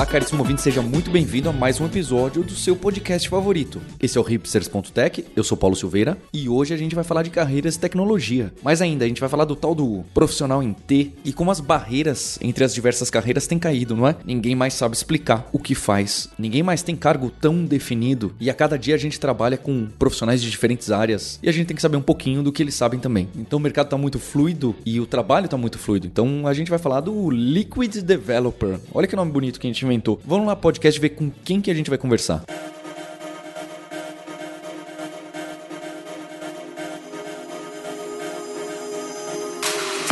Olá, caríssimo ouvinte, seja muito bem-vindo a mais um episódio do seu podcast favorito. Esse é o hipsters.tech, eu sou Paulo Silveira e hoje a gente vai falar de carreiras e tecnologia. Mais ainda, a gente vai falar do tal do profissional em T e como as barreiras entre as diversas carreiras têm caído, não é? Ninguém mais sabe explicar o que faz, ninguém mais tem cargo tão definido e a cada dia a gente trabalha com profissionais de diferentes áreas e a gente tem que saber um pouquinho do que eles sabem também. Então o mercado está muito fluido e o trabalho está muito fluido. Então a gente vai falar do Liquid Developer. Olha que nome bonito que a gente inventou. Vamos lá, podcast, ver com quem que a gente vai conversar.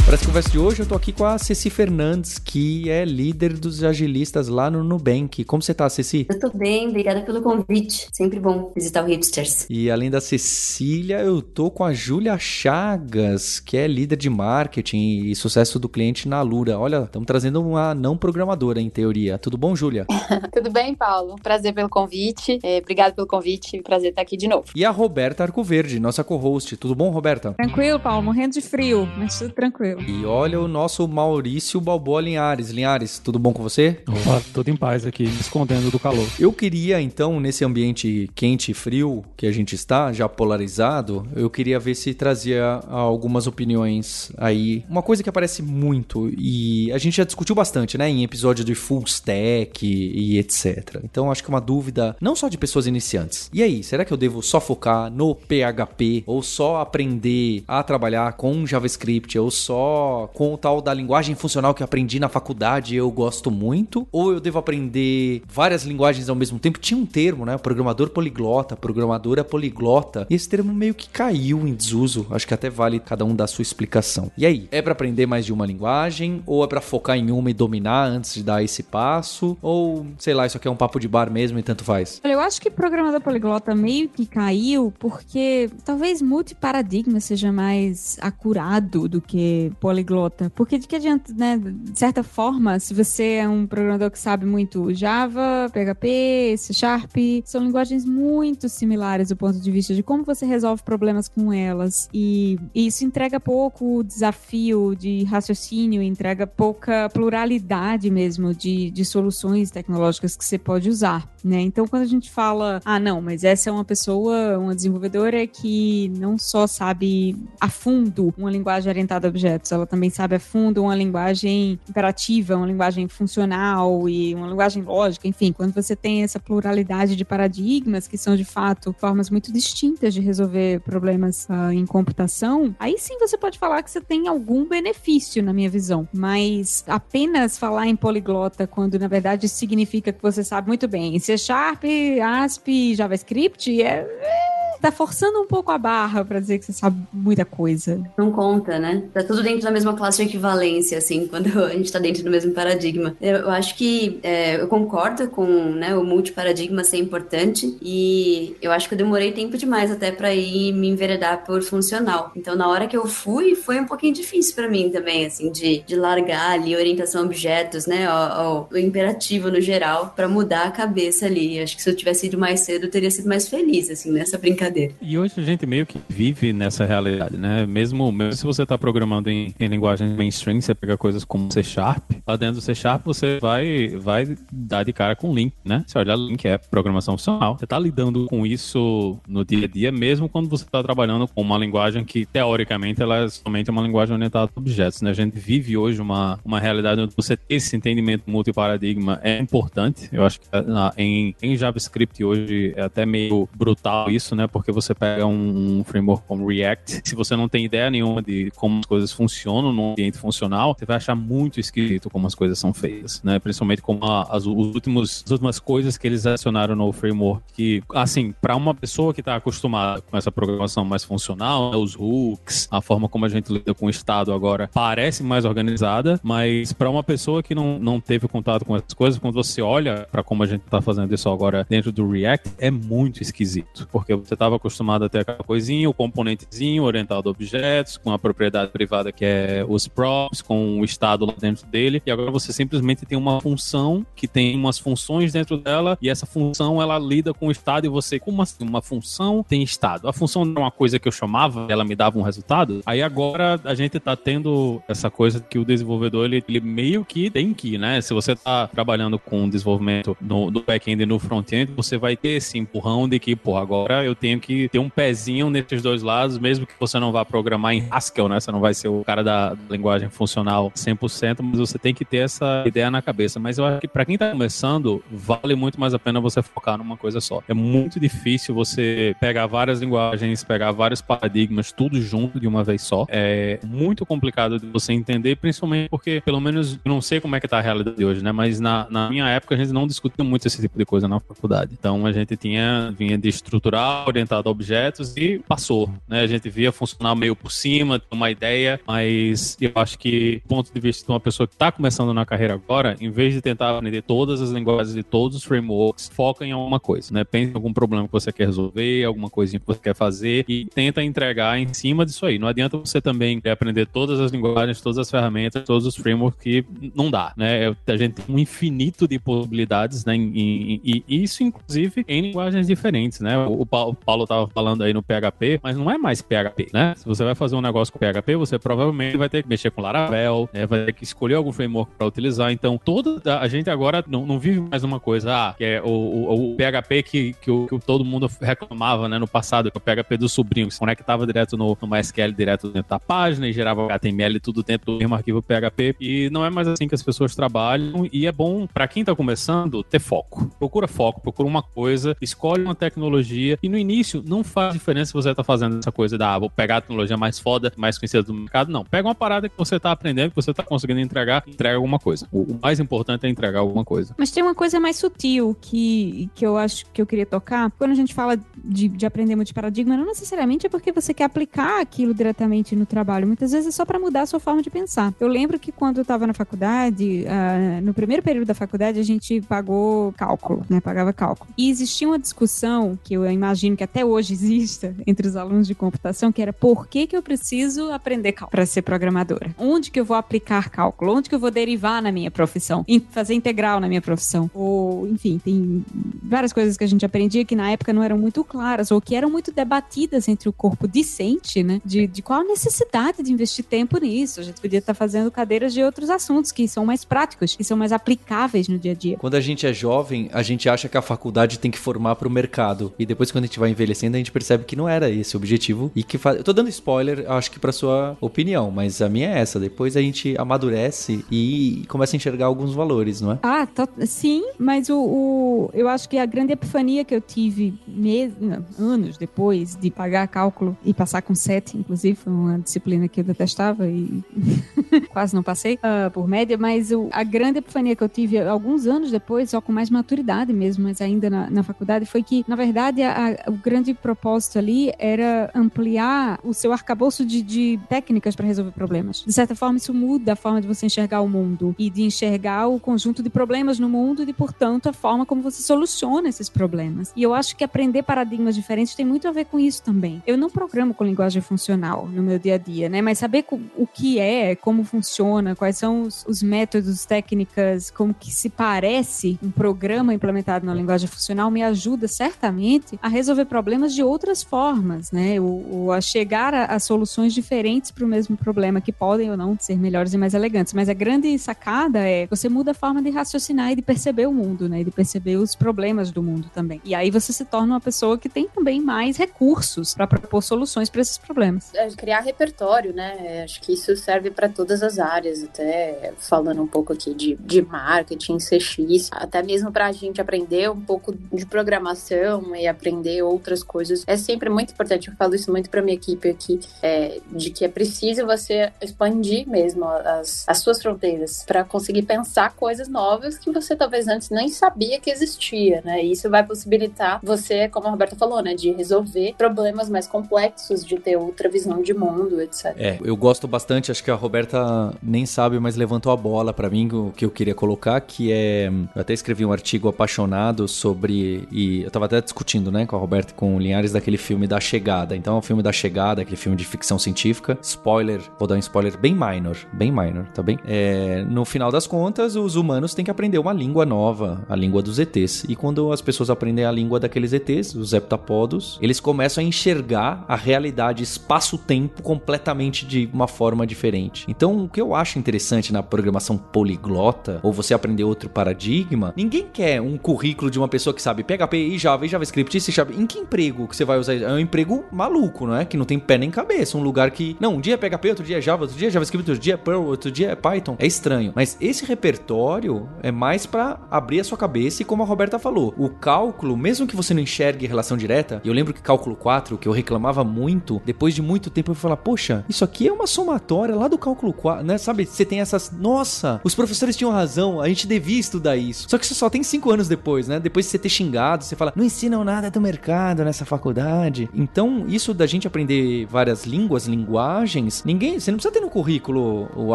Para essa conversa de hoje, eu tô aqui com a Ceci Fernandes, que é líder dos agilistas lá no Nubank. Como você tá, Ceci? Eu tô bem, obrigada pelo convite. Sempre bom visitar o Hipsters. E além da Cecília, eu tô com a Júlia Chagas, que é líder de marketing e sucesso do cliente na Lura. Olha, estamos trazendo uma não programadora, em teoria. Tudo bom, Júlia? Tudo bem, Paulo? Prazer pelo convite. É, obrigado pelo convite. Prazer estar aqui de novo. E a Roberta Arcoverde, nossa co-host. Tudo bom, Roberta? Tranquilo, Paulo. Morrendo de frio, mas tudo tranquilo. E olha o nosso Maurício Balboa Linhares. Linhares, tudo bom com você? Opa, tudo em paz aqui, me escondendo do calor. Eu queria, então, nesse ambiente quente e frio que a gente está, já polarizado, eu queria ver se trazia algumas opiniões aí. Uma coisa que aparece muito e a gente já discutiu bastante, né, em episódio de full stack e, e etc. Então, acho que é uma dúvida não só de pessoas iniciantes. E aí, será que eu devo só focar no PHP ou só aprender a trabalhar com JavaScript ou só com o tal da linguagem funcional que aprendi na faculdade eu gosto muito? Ou eu devo aprender várias linguagens ao mesmo tempo? Tinha um termo, né? Programador poliglota, programadora poliglota. E esse termo meio que caiu em desuso. Acho que até vale cada um dar sua explicação. E aí, é para aprender mais de uma linguagem? Ou é para focar em uma e dominar antes de dar esse passo? Ou, sei lá, isso aqui é um papo de bar mesmo e tanto faz? Olha, eu acho que programador poliglota meio que caiu porque talvez multiparadigma seja mais acurado do que poliglota. Porque de que adianta, né? De certa forma, se você é um programador que sabe muito Java, PHP, C Sharp, são linguagens muito similares do ponto de vista de como você resolve problemas com elas. E, e isso entrega pouco desafio de raciocínio, entrega pouca pluralidade mesmo de, de soluções tecnológicas que você pode usar, né? Então, quando a gente fala, ah, não, mas essa é uma pessoa, uma desenvolvedora que não só sabe a fundo uma linguagem orientada a objetos, ela também sabe a fundo uma linguagem imperativa, uma linguagem funcional e uma linguagem lógica, enfim, quando você tem essa pluralidade de paradigmas que são de fato formas muito distintas de resolver problemas uh, em computação, aí sim você pode falar que você tem algum benefício na minha visão, mas apenas falar em poliglota quando na verdade significa que você sabe muito bem. C Sharp, ASP, JavaScript é, é tá forçando um pouco a barra para dizer que você sabe muita coisa. Não conta, né? Tá tudo dentro da mesma classe de equivalência, assim, quando a gente tá dentro do mesmo paradigma. Eu acho que é, eu concordo com né, o multiparadigma ser importante e eu acho que eu demorei tempo demais até para ir me enveredar por funcional. Então, na hora que eu fui, foi um pouquinho difícil para mim também, assim, de, de largar ali orientação a objetos, né, o, o imperativo no geral, para mudar a cabeça ali. Acho que se eu tivesse ido mais cedo, eu teria sido mais feliz, assim, nessa brincadeira brincadeira. E hoje a gente meio que vive nessa realidade, né? Mesmo, mesmo se você está programando em, em, linguagem mainstream, você pega coisas como C Sharp, lá dentro do C Sharp você vai, vai dar de cara com Link, né? Você olha Link é programação funcional. Você está lidando com isso no dia a dia, mesmo quando você está trabalhando com uma linguagem que, teoricamente, ela é somente uma linguagem orientada a objetos, né? A gente vive hoje uma, uma realidade onde você ter esse entendimento multiparadigma é importante. Eu acho que na, em, em JavaScript hoje é até meio brutal isso, né? Porque você pega um, um, framework como React, se você não tem ideia nenhuma de como as coisas funcionam no ambiente funcional, você vai achar muito esquisito como as coisas são feitas, né? Principalmente como a, as, os últimos, as últimas coisas que eles adicionaram no framework, que, assim, para uma pessoa que está acostumada com essa programação mais funcional, né, os hooks, a forma como a gente lida com o estado agora parece mais organizada, mas para uma pessoa que não, não teve contato com essas coisas, quando você olha para como a gente está fazendo isso agora dentro do React, é muito esquisito, porque você está estava acostumado a ter aquela coisinha, o componentezinho orientado a objetos, com a propriedade privada que é os props, com o estado lá dentro dele, e agora você simplesmente tem uma função que tem umas funções dentro dela, e essa função ela lida com o estado, e você, como assim? Uma função tem estado. A função não é uma coisa que eu chamava, ela me dava um resultado. Aí agora a gente tá tendo essa coisa que o desenvolvedor ele, ele meio que tem que, né? Se você tá trabalhando com desenvolvimento no, no back-end e no front-end, você vai ter esse empurrão de que, pô, agora eu tenho que ter um pezinho nesses dois lados, mesmo que você não vá programar em Haskell, né? Você não vai ser o cara da linguagem funcional 100%, mas você tem que ter essa ideia na cabeça. Mas eu acho que para quem tá começando, vale muito mais a pena você focar numa coisa só. É muito difícil você pegar várias linguagens, pegar vários paradigmas, tudo junto de uma vez só. É muito complicado de você entender, principalmente porque, pelo menos, eu não sei como é que tá a realidade hoje, né? Mas na, na minha época a gente não discutia muito esse tipo de coisa na faculdade. Então a gente tinha, vinha de estrutural, orientado a objetos e passou, né? A gente via funcionar meio por cima, uma ideia, mas eu acho que, do ponto de vista de uma pessoa que está começando na carreira agora, em vez de tentar aprender todas as linguagens e todos os frameworks, foca em alguma coisa, né? Pensa em algum problema que você quer resolver, alguma coisinha que você quer fazer e tenta entregar em cima disso aí. Não adianta você também aprender todas as linguagens, todas as ferramentas, todos os frameworks que não dá, né? A gente tem um infinito de possibilidades, né? E, isso, inclusive, em linguagens diferentes, né? O, o Paulo estava falando aí no PHP, mas não é mais PHP, né? Se você vai fazer um negócio com PHP, você provavelmente vai ter que mexer com Laravel, né? vai ter que escolher algum framework para utilizar. Então, toda a gente agora não, não vive mais uma coisa, ah, que é o, o, o PHP que, que, o, que, todo mundo reclamava, né, no passado, que é o PHP do sobrinho, que se conectava direto no, no MySQL, direto dentro da página e gerava HTML tudo dentro do mesmo arquivo PHP. E não é mais assim que as pessoas trabalham e é bom para quem tá começando ter foco. Procura foco, procura uma coisa, escolhe uma tecnologia e no início não faz diferença se você tá fazendo essa coisa da, ah, vou pegar a tecnologia mais foda, mais conhecida do mercado, não. Pega uma parada que você tá aprendendo, que você tá conseguindo entregar, entrega alguma coisa. O, mais importante é entregar alguma coisa. Mas tem uma coisa mais sutil que, que eu acho que eu queria tocar. Quando a gente fala de, de aprender multiparadigma, não necessariamente é porque você quer aplicar aquilo diretamente no trabalho. Muitas vezes é só para mudar a sua forma de pensar. Eu lembro que quando eu estava na faculdade, uh, no primeiro período da faculdade, a gente pagou cálculo, né? Pagava cálculo. E existia uma discussão, que eu imagino que até hoje exista, entre os alunos de computação, que era por que, que eu preciso aprender cálculo para ser programadora? Onde que eu vou aplicar cálculo? Onde que eu vou derivar na minha profissão? Fazer integral na minha profissão? Ou, enfim, tem várias coisas que a gente aprendia que na época não eram muito claras ou que eram muito debatidas entre o corpo discente, né? De, de qual a necessidade de investir tempo nisso. A gente podia estar fazendo cadeiras de outros assuntos que são mais práticos, que são mais aplicáveis no dia a dia. Quando a gente é jovem, a gente acha que a faculdade tem que formar para o mercado. E depois, quando a gente vai envelhecendo, a gente percebe que não era esse o objetivo. E que faz... Eu tô dando spoiler, acho que para sua opinião, mas a minha é essa. Depois a gente amadurece e começa a enxergar alguns valores, não é? Ah, tô... sim, mas o, o, eu acho que a grande epifania que eu tive mesmo, anos depois de pagar cálculo e passar com sete, inclusive, foi uma disciplina que eu detestava e quase não passei uh, por média, mas o, a grande epifania que eu tive alguns anos depois, só com mais maturidade mesmo, mas ainda na, na faculdade, foi que, na verdade, a, a, o grande propósito ali era ampliar o seu arcabouço de, de técnicas para resolver problemas. De certa forma, isso muda a forma de você enxergar o mundo e de enxergar o conjunto de problemas no mundo e, portanto, a forma como você soluciona esses problemas. E eu acho que aprender paradigmas diferentes tem muito a ver com isso também. Eu não programo com linguagem funcional no meu dia a dia, né? Mas saber o que é, como funciona, quais são os, os métodos, técnicas, como que se parece um programa implementado na linguagem funcional me ajuda certamente a resolver problemas de outras formas, né? Ou, ou a chegar a, a soluções diferentes para o mesmo problema, que podem ou não ser melhores e mais elegantes. Mas a grande sacada é você muda a forma de raciocinar e de perceber o mundo, né? E de perceber os problemas do mundo também. E aí você se torna uma pessoa que tem também mais recursos para propor soluções para esses problemas. É, criar repertório, né? Acho que isso serve para todas as áreas, até falando um pouco aqui de, de marketing, CX, até mesmo para a gente aprender um pouco de programação e aprender outras coisas. É sempre muito importante, eu falo isso muito para minha equipe aqui, é, de que é preciso você expandir mesmo as, as suas fronteiras para conseguir pensar coisas novas que você talvez antes nem sabia que existia, né? E isso vai possibilitar você, como a Roberta falou, né, de resolver problemas mais complexos, de ter outra visão de mundo, etc. É, eu gosto bastante, acho que a Roberta Poliglota nem sabe, mas levantou a bola para mim, o que eu queria colocar, que é. Eu até escrevi um artigo apaixonado sobre. E eu tava até discutindo, né, com a Roberta com o Linhares daquele filme da Chegada. Então, é o filme da Chegada, aquele filme de ficção científica. Spoiler, vou dar um spoiler bem minor, bem minor, tá bem? É, no final das contas, os humanos têm que aprender uma língua nova, a língua dos ETs. E quando as pessoas aprendem a língua daqueles ETs, os heptapodos, eles começam a enxergar a realidade espaço-tempo completamente de uma forma diferente. Então, o que eu acho interessante na programação poliglota, ou você aprender outro paradigma, ninguém quer um currículo de uma pessoa que sabe PHP e Java e JavaScript e C Sharp. Em que emprego que você vai usar? É um emprego maluco, não é? Que não tem pé nem cabeça. Um lugar que, não, um dia é PHP, outro dia é Java, outro dia é JavaScript, outro dia é Perl, outro dia é Python. É estranho. Mas esse repertório é mais para abrir a sua cabeça e como a Roberta falou, o cálculo, mesmo que você não enxergue relação direta, eu lembro que cálculo 4, que eu reclamava muito, depois de muito tempo eu falar, poxa, isso aqui é uma somatória lá do cálculo 4, né? Sabe, você tem essas, nossa, os professores tinham razão, a gente devia estudar isso. Só que isso só tem cinco anos depois, né? Depois de você ter xingado, você fala, não ensinam nada do mercado nessa faculdade. Então, isso da gente aprender várias línguas, linguagens, ninguém, você não precisa ter no currículo o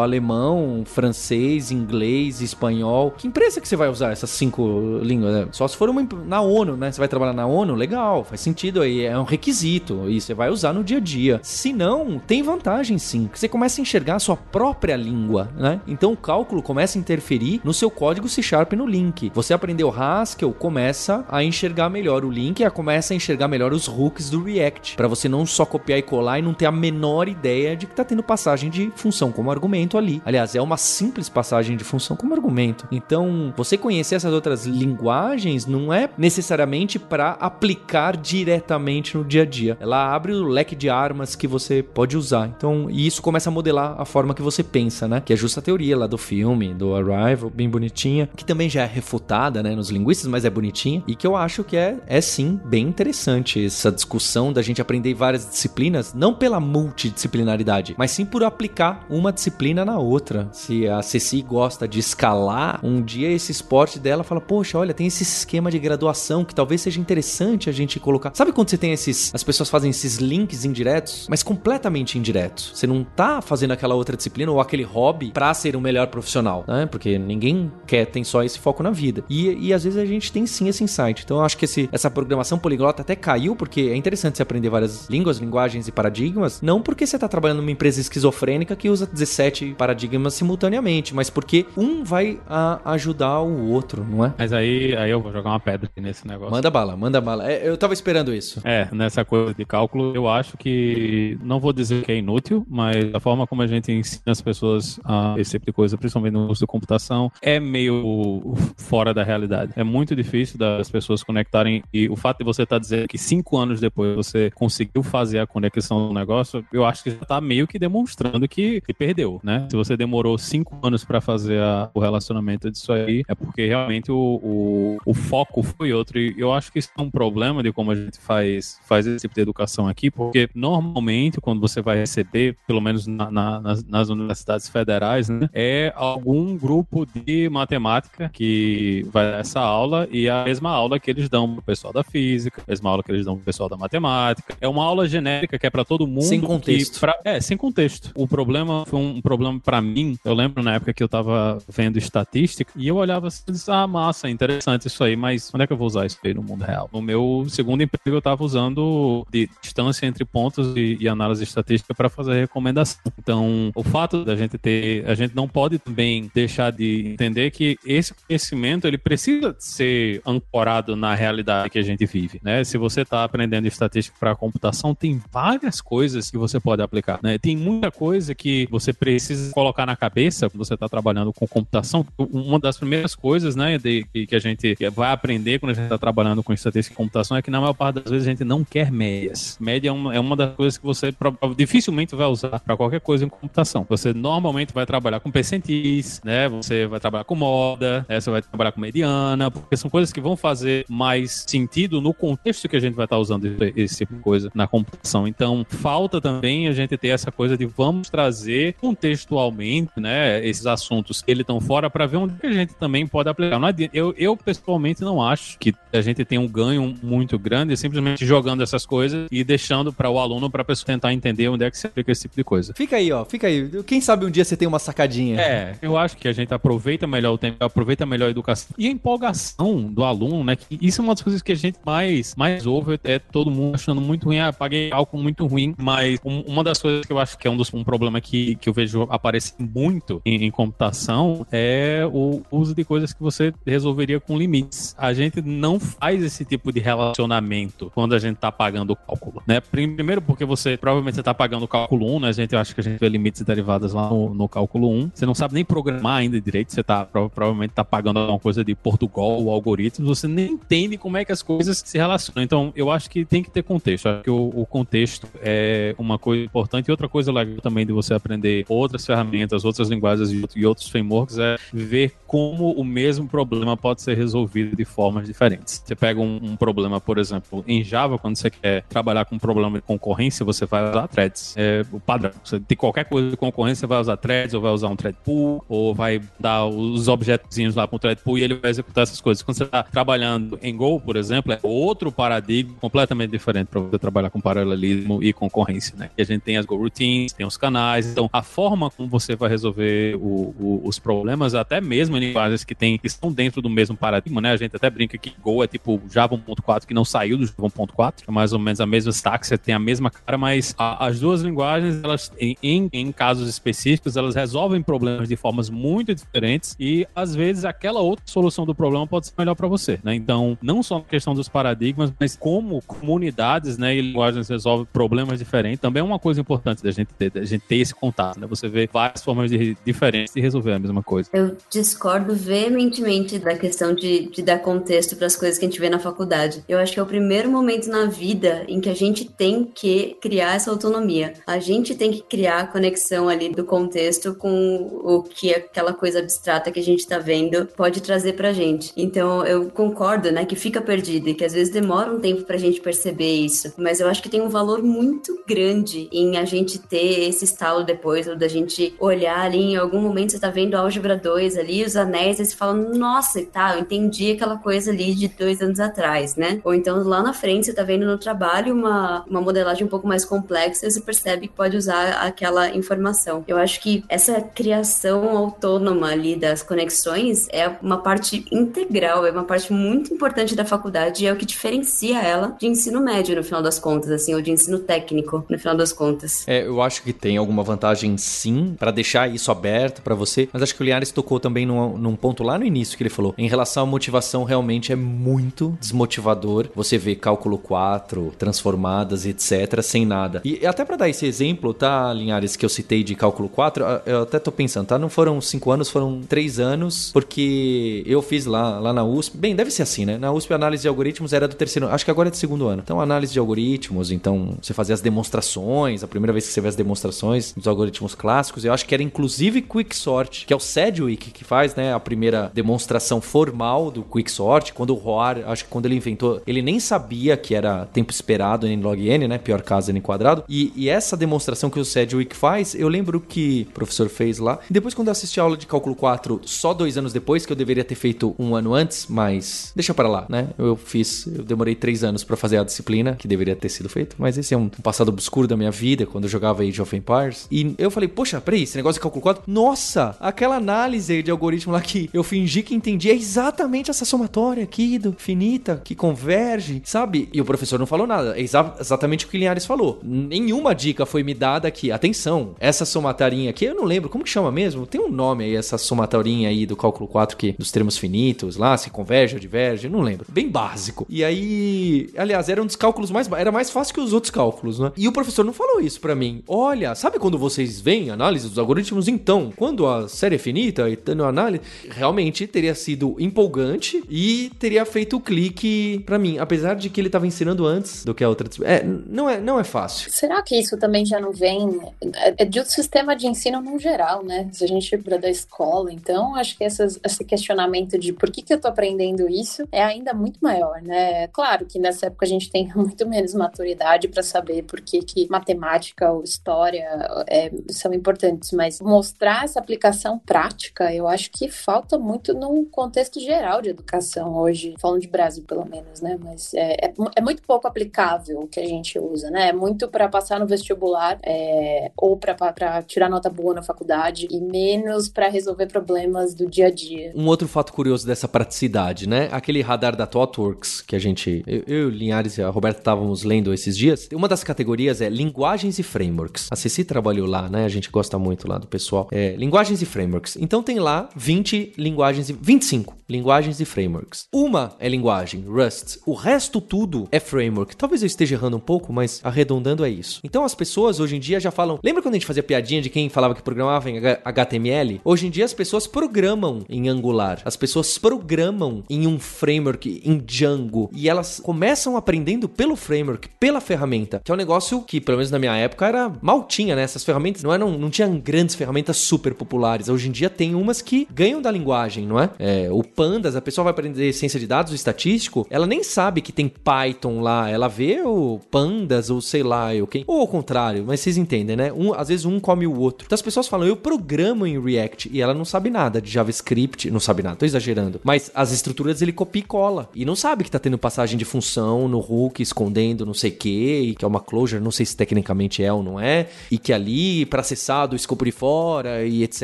alemão, francês, inglês, espanhol. Que empresa que você vai usar essas cinco línguas? Né? Só se for uma na ONU, né? Você vai trabalhar na ONU, legal, faz sentido aí, é um requisito e você vai usar no dia a dia. Se não, tem vantagem sim, você começa a enxergar a sua própria língua, né? Então o cálculo começa a interferir no seu código C Sharp no link. Você aprendeu Haskell, começa a enxergar melhor o link, e começa a enxergar melhor os hooks do React, para você não só copiar e colar e não ter a menor ideia de que tá tendo passagem de função como argumento ali. Aliás, é uma simples passagem de função como argumento. Então, você conhecer essas outras linguagens não é necessariamente para aplicar diretamente no dia a dia. Ela abre o leque de armas que você pode usar. Então, e isso começa a modelar a forma que você pensa, né? Que é justa a teoria lá do filme, do Arrival, bem bonitinha, que também já é refutada, né, nos linguistas, mas é bonitinha e que eu acho que é, é sim bem interessante essa discussão da gente aprender várias disciplinas, não pela multidisciplinaridade, mas sim por aplicar uma disciplina na outra. Se a Ceci gosta de escalar, um dia esse esporte dela fala: Poxa, olha, tem esse esquema de graduação que talvez seja interessante a gente colocar. Sabe quando você tem esses. As pessoas fazem esses links indiretos, mas completamente indiretos. Você não tá fazendo aquela outra disciplina ou aquele hobby pra ser um melhor profissional, né? Porque ninguém quer, tem só esse foco na vida. E, e às vezes a gente tem sim esse insight. Então eu acho que esse, essa programação poliglota até caiu, porque é interessante você aprender várias línguas, linguagens e paradigmas, não porque você tá trabalhando numa empresa esquizofrênica que usa 17 paradigmas simultaneamente, mas porque um vai a, ajudar o outro, não é? Mas aí, aí eu vou jogar uma pedra nesse negócio. Manda bala, manda bala. É, eu tava esperando isso. É, nessa coisa de cálculo, eu acho que, não vou dizer que é inútil, mas a forma como a gente ensina as pessoas a esse tipo de coisa, principalmente no curso de computação, é meio fora da realidade. É muito difícil das pessoas conectarem e o fato de você estar tá dizendo que cinco anos depois você conseguiu fazer a conexão do negócio, eu acho que já está meio que demonstrando que, que, perdeu, né? Se você demorou cinco anos para fazer a, o relacionamento disso aí, é porque realmente o, o, o, foco foi outro. E eu acho que isso é um problema de como a gente faz, faz esse tipo de educação aqui, porque normalmente quando você vai receber, pelo menos na, na, nas, nas, universidades federais, né, é algum grupo de matemática que vai dar essa aula e é a mesma aula que eles dão pro pessoal da física, a mesma aula que eles dão pro pessoal da matemática. É uma aula genérica que é para todo mundo. Sem contexto. Pra, é, sem contexto. O problema foi um problema para mim. Eu lembro na época que eu tava vendo estatística e eu olhava assim e disse, ah, massa, interessante isso aí, mas onde é que eu vou usar isso aí no mundo real? No meu segundo emprego eu tava usando de distância entre pontos e, e análise estatística para fazer recomendação. Então, o fato da gente ter, a gente não pode também deixar de entender que esse conhecimento ele precisa ser ancorado na realidade que a gente vive, né? Se você está aprendendo estatística para computação, tem várias coisas que você pode aplicar, né? Tem muita coisa que você precisa colocar na cabeça quando você está trabalhando com computação. Uma das primeiras coisas, né, de, que a gente vai aprender quando a gente está trabalhando com estatística e computação é que na maior parte das vezes a gente não quer médias. Média é uma, é uma das coisas que você dificilmente vai usar para qualquer coisa em computação. Você normalmente vai trabalhar com percentis, né? Você vai trabalhar com moda, né? você vai trabalhar com mediana, porque são coisas que vão fazer mais sentido no contexto que a gente vai estar usando esse tipo de coisa na computação. Então, falta também a gente ter essa coisa de vamos trazer contextualmente, né, esses assuntos que estão fora para ver onde a gente também pode aplicar. Não adianta, eu, eu pessoalmente não acho que a gente tem um ganho muito grande simplesmente jogando essas coisas e deixando para o aluno para a pessoa tentar entender onde é que se aplica esse tipo de coisa. Fica aí, ó, fica aí. Quem sabe um dia você tem uma sacadinha. É, eu acho que a gente aproveita melhor o tempo, aproveita melhor a educação. E a empolgação do aluno, né? Que isso é uma das coisas que a gente mais, mais ouve, é todo mundo achando muito ruim, ah, paguei algo muito ruim, mas um, uma das coisas que eu acho que é um, dos, um problema que, que eu vejo aparecer muito em, em computação é o uso de coisas que você resolveria com limites. A gente não faz esse tipo de relacionamento quando a gente está pagando o cálculo, né? Primeiro porque você provavelmente você está pagando o cálculo 1, né? A gente acha que a gente vê limites e derivadas lá no, no cálculo 1. Você não sabe nem programar ainda direito, você tá provavelmente está pagando alguma coisa de Portugal ou algoritmos, você nem entende como é que as coisas se relacionam. Então, eu acho que tem que ter contexto. Acho que o, o contexto é uma coisa importante e outra coisa legal também de você aprender outras ferramentas, outras linguagens e outros frameworks é ver como o mesmo problema pode ser resolvido de formas diferentes. Você pega um, um problema, por exemplo, em Java, quando você quer trabalhar com um problema de concorrência, você vai usar threads. É o padrão. Você tem qualquer coisa de concorrência, você vai usar threads, ou vai usar um thread pool, ou vai dar os objetozinhos lá para o thread pool e ele vai executar essas coisas. Quando você está trabalhando em Go, por exemplo, é outro paradigma completamente diferente para você trabalhar com paralelismo e concorrência, né? E a gente tem as Go routines, tem os canais, então a forma como você vai resolver o, o, os problemas, até mesmo em linguagens que, tem, que estão dentro do mesmo paradigma, né? A gente até brinca que Go é tipo Java 1.4 que não saiu do Java 1.4, é mais ou menos a mesma stack, você tem a mesma cara, mas a, as duas linguagens, elas em, em, em casos específicos, elas resolvem problemas de formas muito diferentes e às vezes aquela outra solução do problema pode ser melhor para você, né? Então, não só na questão dos paradigmas, mas como comunidades, né, e linguagens resolvem problemas diferentes, também é uma coisa importante da gente ter, da gente ter esse contato, né? Você vê várias formas de, diferentes de resolver a mesma coisa. Eu discordo veementemente da questão de, de dar contexto para as coisas que a gente vê na faculdade. Eu acho que é o primeiro momento na vida em que a gente tem que criar essa autonomia. A gente tem que criar a conexão ali do contexto com o que aquela coisa abstrata que a gente está vendo pode trazer pra gente. Então, eu concordo, né, que fica perdido e que às vezes demora um tempo pra gente perceber isso, mas eu acho que tem um valor muito grande em a gente ter esse estalo depois, ou da gente olhar ali em algum momento você tá vendo Álgebra 2 ali, os anéis, e você fala, nossa, tá, eu entendi aquela coisa ali de dois anos atrás, né? Ou então lá na frente você tá vendo no trabalho uma, uma modelagem um pouco mais complexa e você percebe que pode usar aquela informação. Eu acho que essa criação autônoma ali das conexões é uma parte integral, é uma parte muito importante da faculdade e é o que diferencia ela de ensino médio, no final das contas, assim, ou de ensino técnico, no final das contas. É, eu acho que tem alguma vantagem sim, para deixar isso aberto para você, mas acho que o Liares tocou também num, num, ponto lá no início que ele falou. Em relação à motivação, realmente é muito desmotivador você ver cálculo 4, transformadas, etc., sem nada. E até para dar esse exemplo, tá, Linhares, que eu citei de cálculo 4, eu até tô pensando, tá? Não foram 5 anos, foram 3 anos, porque eu fiz lá, lá na USP. Bem, deve ser assim, né? Na USP a análise de algoritmos era do terceiro acho que agora é do segundo ano. Então, análise de algoritmos, então você fazia as demonstrações, a primeira vez que você vê as demonstrações dos algoritmos clássicos, eu acho que era inclusive Quicksort, que é o Sedgwick que faz, né, a primeira demonstração formal do Quicksort, quando o Roar, acho que quando ele inventou, ele nem sabia que era tempo esperado em log n, né, pior caso n quadrado, e, e essa demonstração que o Sedgwick faz, eu lembro que o professor fez lá, depois quando eu assisti a aula de cálculo 4, só dois anos depois, que eu deveria ter feito um ano antes, mas deixa para lá, né, eu fiz, eu demorei três anos para fazer a disciplina, que deveria ter sido feito, mas esse é um passado obscuro da minha vida, quando eu jogava Age of Empires. E eu falei, poxa, peraí, esse negócio de cálculo 4, nossa, aquela análise de algoritmo lá que eu fingi que entendi é exatamente essa somatória aqui do finita, que converge, sabe? E o professor não falou nada, é exa exatamente o que o Linhares falou. Nenhuma dica foi me dada aqui, atenção, essa somatarinha aqui, eu não lembro, como que chama mesmo? Tem um nome aí, essa somatorinha aí do cálculo 4 que dos termos finitos lá, se converge ou diverge, não lembro. Bem básico. E aí, aliás, era um dos cálculos mais. Era mais fácil que os outros cálculos, né? E o professor não falou isso para mim. Olha, sabe quando vocês veem análise dos algoritmos? Então, quando a série é finita e tendo análise, realmente teria sido empolgante e teria feito o clique para mim, apesar de que ele tava ensinando antes do que a outra. É, não é, não é fácil. Será que isso também já não vem é, é de sistema de ensino no geral, né? Se a gente lembra da escola, então acho que essas, esse questionamento de por que, que eu tô aprendendo isso é ainda muito maior, né? Claro que nessa época a gente tem muito menos maturidade para saber por que, que matemática ou história é, são importantes, mas mostrar essa aplicação prática, eu acho que falta muito no contexto geral de educação hoje, falando de Brasil pelo menos, né? Mas é, é, é muito pouco aplicável o que a gente usa, né? É muito para passar no vestibular é, ou para para tirar nota boa na faculdade e menos para resolver problemas do dia a dia. Um outro fato curioso dessa praticidade, né? Aquele radar da ThoughtWorks que a gente, eu, eu Linhares e a Roberta estávamos lendo esses dias. Uma das categorias é linguagens e frameworks. A Ceci trabalhou lá, né? A gente gosta muito lá do pessoal. É, linguagens e frameworks. Então tem lá 20 linguagens e 25 linguagens e frameworks. Uma é linguagem, Rust. O resto tudo é framework. Talvez eu esteja errando um pouco, mas arredondando é isso. Então as pessoas hoje em dia já falam. Lembra quando a gente fazia piadinha de quem falava que programava em HTML? Hoje em dia as pessoas programam em Angular. As pessoas programam em um framework, em Django. E elas começam aprendendo pelo framework, pela ferramenta. Que é um negócio que, pelo menos na minha época, era mal tinha, né? Essas ferramentas não eram. Não tinham grandes ferramentas super populares. Hoje em dia tem umas que ganham da linguagem, não é? é o pandas, a pessoa vai aprender ciência de dados, estatístico, ela nem sabe que tem Python lá, ela vê o pandas ou sei lá, eu quem. Ou ao contrário, mas vocês entendem, né? Um, às vezes um come o outro. Então as pessoas falam, eu programo em React e ela não sabe nada de JavaScript, não sabe nada, tô exagerando. Mas as estruturas ele copia e cola e não sabe que tá tendo passagem de função no hook escondendo não sei o que, e que é uma closure, não sei se tecnicamente é ou não é, e que ali para acessar do escopo de fora e etc.